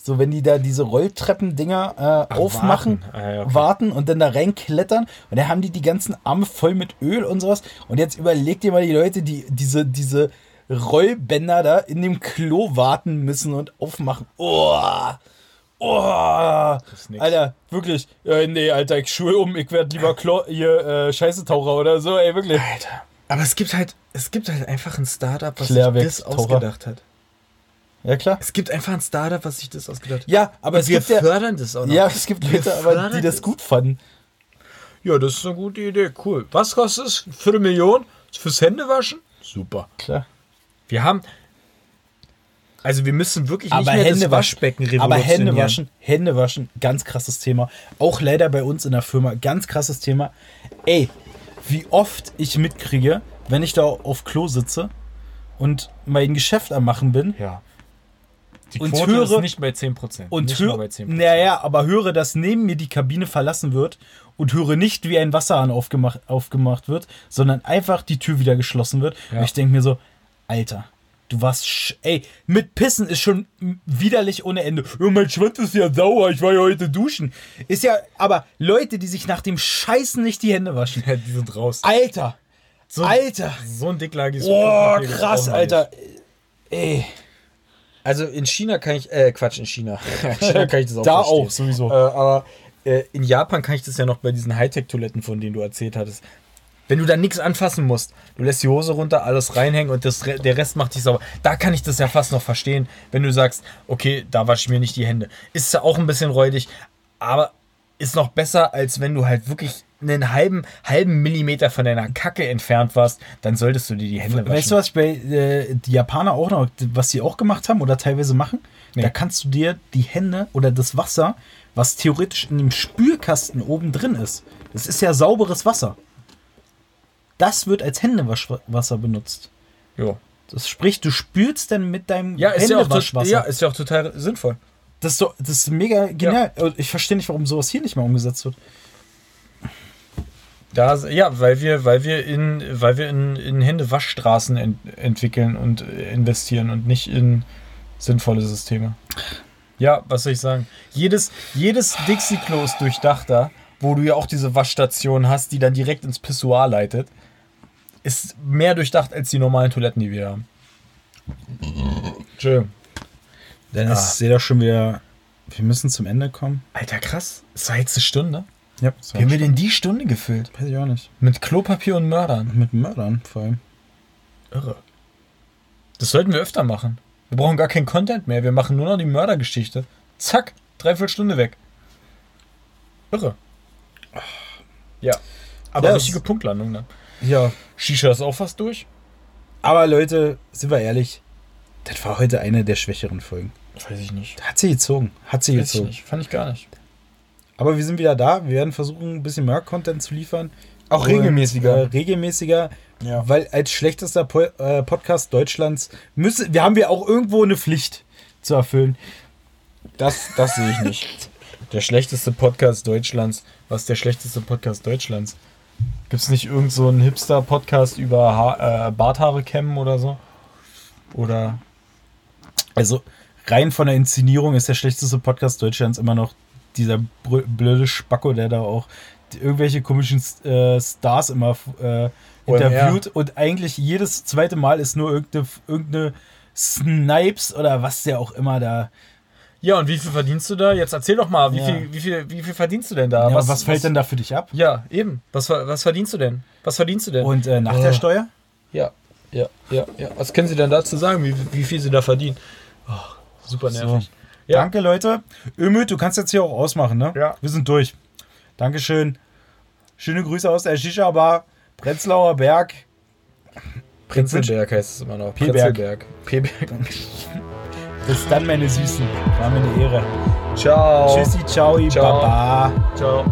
So, wenn die da diese Rolltreppen-Dinger äh, aufmachen, warten. Ah, ja, okay. warten und dann da reinklettern und dann haben die die ganzen Arme voll mit Öl und sowas. Und jetzt überleg dir mal die Leute, die diese, diese Rollbänder da in dem Klo warten müssen und aufmachen. Oh! Oh! Alter, wirklich. Äh, nee, Alter, ich schwöre um, ich werde lieber Klo hier äh, Scheißetaucher oder so, ey, wirklich. Alter. Aber es gibt halt, es gibt halt einfach ein Startup, was sich das ausgedacht hat. Ja, klar. Es gibt einfach ein Startup, was sich das ausgedacht hat. Ja, aber Und es wir gibt ja. fördern das auch noch. Ja, es gibt Wir Leute, aber die das das. gut fanden. Ja, das ist eine gute Idee. Cool. Was kostet es? Viertelmillion? Fürs Händewaschen? Super. Klar. Wir haben. Also wir müssen wirklich nicht Aber mehr Hände das Waschbecken Aber revolutionieren. Hände waschen, Hände waschen, ganz krasses Thema. Auch leider bei uns in der Firma, ganz krasses Thema. Ey, wie oft ich mitkriege, wenn ich da auf Klo sitze und mein Geschäft am machen bin Ja. Die Und Quote höre- ist nicht bei 10%. und nicht höre, bei 10%. naja, aber höre, dass neben mir die Kabine verlassen wird und höre nicht, wie ein Wasserhahn aufgemacht, aufgemacht wird, sondern einfach die Tür wieder geschlossen wird. Ja. Und ich denke mir so, Alter, du warst, sch ey, mit Pissen ist schon widerlich ohne Ende. Ja, mein Schwanz ist ja sauer, ich war ja heute duschen. Ist ja, aber Leute, die sich nach dem Scheißen nicht die Hände waschen. Ja, die sind raus. Alter, So, Alter. So ein dicklagiges gibt's krass, Alter. Ey, Also in China kann ich, äh, Quatsch, in China. In China kann ich das auch Da verstehen. auch, sowieso. Äh, aber äh, in Japan kann ich das ja noch bei diesen Hightech-Toiletten, von denen du erzählt hattest. Wenn du da nichts anfassen musst, du lässt die Hose runter, alles reinhängen und das, der Rest macht dich sauber. Da kann ich das ja fast noch verstehen, wenn du sagst, okay, da wasche ich mir nicht die Hände. Ist ja auch ein bisschen räudig, aber ist noch besser, als wenn du halt wirklich einen halben, halben Millimeter von deiner Kacke entfernt warst, dann solltest du dir die Hände waschen. Weißt du, was bei äh, die Japaner auch noch, was sie auch gemacht haben oder teilweise machen? Nee. Da kannst du dir die Hände oder das Wasser, was theoretisch in dem Spülkasten oben drin ist, das ist ja sauberes Wasser. Das wird als Händewaschwasser benutzt. Ja. Das sprich, du spülst dann mit deinem Ja, ist ja, auch, tot- Händewaschwasser. ja, ist ja auch total sinnvoll. das, ist doch, das ist mega genial. Ich verstehe nicht, warum sowas hier nicht mal umgesetzt wird. Da, ja, weil wir, weil wir in, weil wir in, in Händewaschstraßen ent entwickeln und äh, investieren und nicht in sinnvolle Systeme. Ja, was soll ich sagen? Jedes, jedes Dixie-Klo ist durchdachter, wo du ja auch diese Waschstation hast, die dann direkt ins Pissoir leitet. Ist mehr durchdacht als die normalen Toiletten, die wir haben. Entschuldigung. Dann Ah. ist sehe doch schon wieder. Wir müssen zum Ende kommen. Alter, krass. Es war jetzt eine Stunde. Ja, Wie haben wir denn die Stunde gefüllt? Weiß ich auch nicht. Mit Klopapier und Mördern. Mit Mördern vor allem. Irre. Das sollten wir öfter machen. Wir brauchen gar keinen Content mehr. Wir machen nur noch die Mördergeschichte. Zack, dreiviertel Stunde weg. Irre. Ja. Aber Ja, richtige Punktlandung dann. Ja, Shisha ist auch fast durch. Aber Leute, sind wir ehrlich, das war heute eine der schwächeren Folgen. Weiß ich nicht. Hat sie gezogen. Hat sie Weiß ich gezogen. nicht. Fand ich gar nicht. Aber wir sind wieder da. Wir werden versuchen, ein bisschen mehr Content zu liefern. Auch Und, regelmäßiger. Äh, regelmäßiger. Ja. Weil als schlechtester po äh, Podcast Deutschlands müssen, wir haben wir auch irgendwo eine Pflicht zu erfüllen. Das, das sehe ich nicht. Der schlechteste Podcast Deutschlands. Was ist der schlechteste Podcast Deutschlands? Gibt es nicht irgend so einen Hipster-Podcast über ha äh, Barthaare kämmen oder so? Oder. Also rein von der Inszenierung ist der schlechteste Podcast Deutschlands immer noch dieser blöde Spacko, der da auch irgendwelche komischen äh, Stars immer äh, interviewt und eigentlich jedes zweite Mal ist nur irgendeine, irgendeine Snipes oder was der auch immer da. Ja, und wie viel verdienst du da? Jetzt erzähl doch mal, wie, Ja. viel, wie, viel, wie viel verdienst du denn da? Ja, was, fällt denn da für dich ab? Ja, eben. Was, was verdienst du denn? Was verdienst du denn? Und äh, nach Oh. der Steuer? ja, ja, ja, ja. Was können Sie denn dazu sagen, wie, wie viel Sie da verdienen? Oh, super nervig. So. Ja. Danke, Leute. Ömüt, du kannst jetzt hier auch ausmachen, ne? Ja. Wir sind durch. Dankeschön. Schöne Grüße aus der Shisha-Bar, Prenzlauer Berg. Prinzelberg heißt es immer noch. P-Berg. Prinzelberg. P-Berg. Bis dann, meine Süßen. War mir eine Ehre. Ciao. Tschüssi, ciao, Ciao. Baba. Ciao.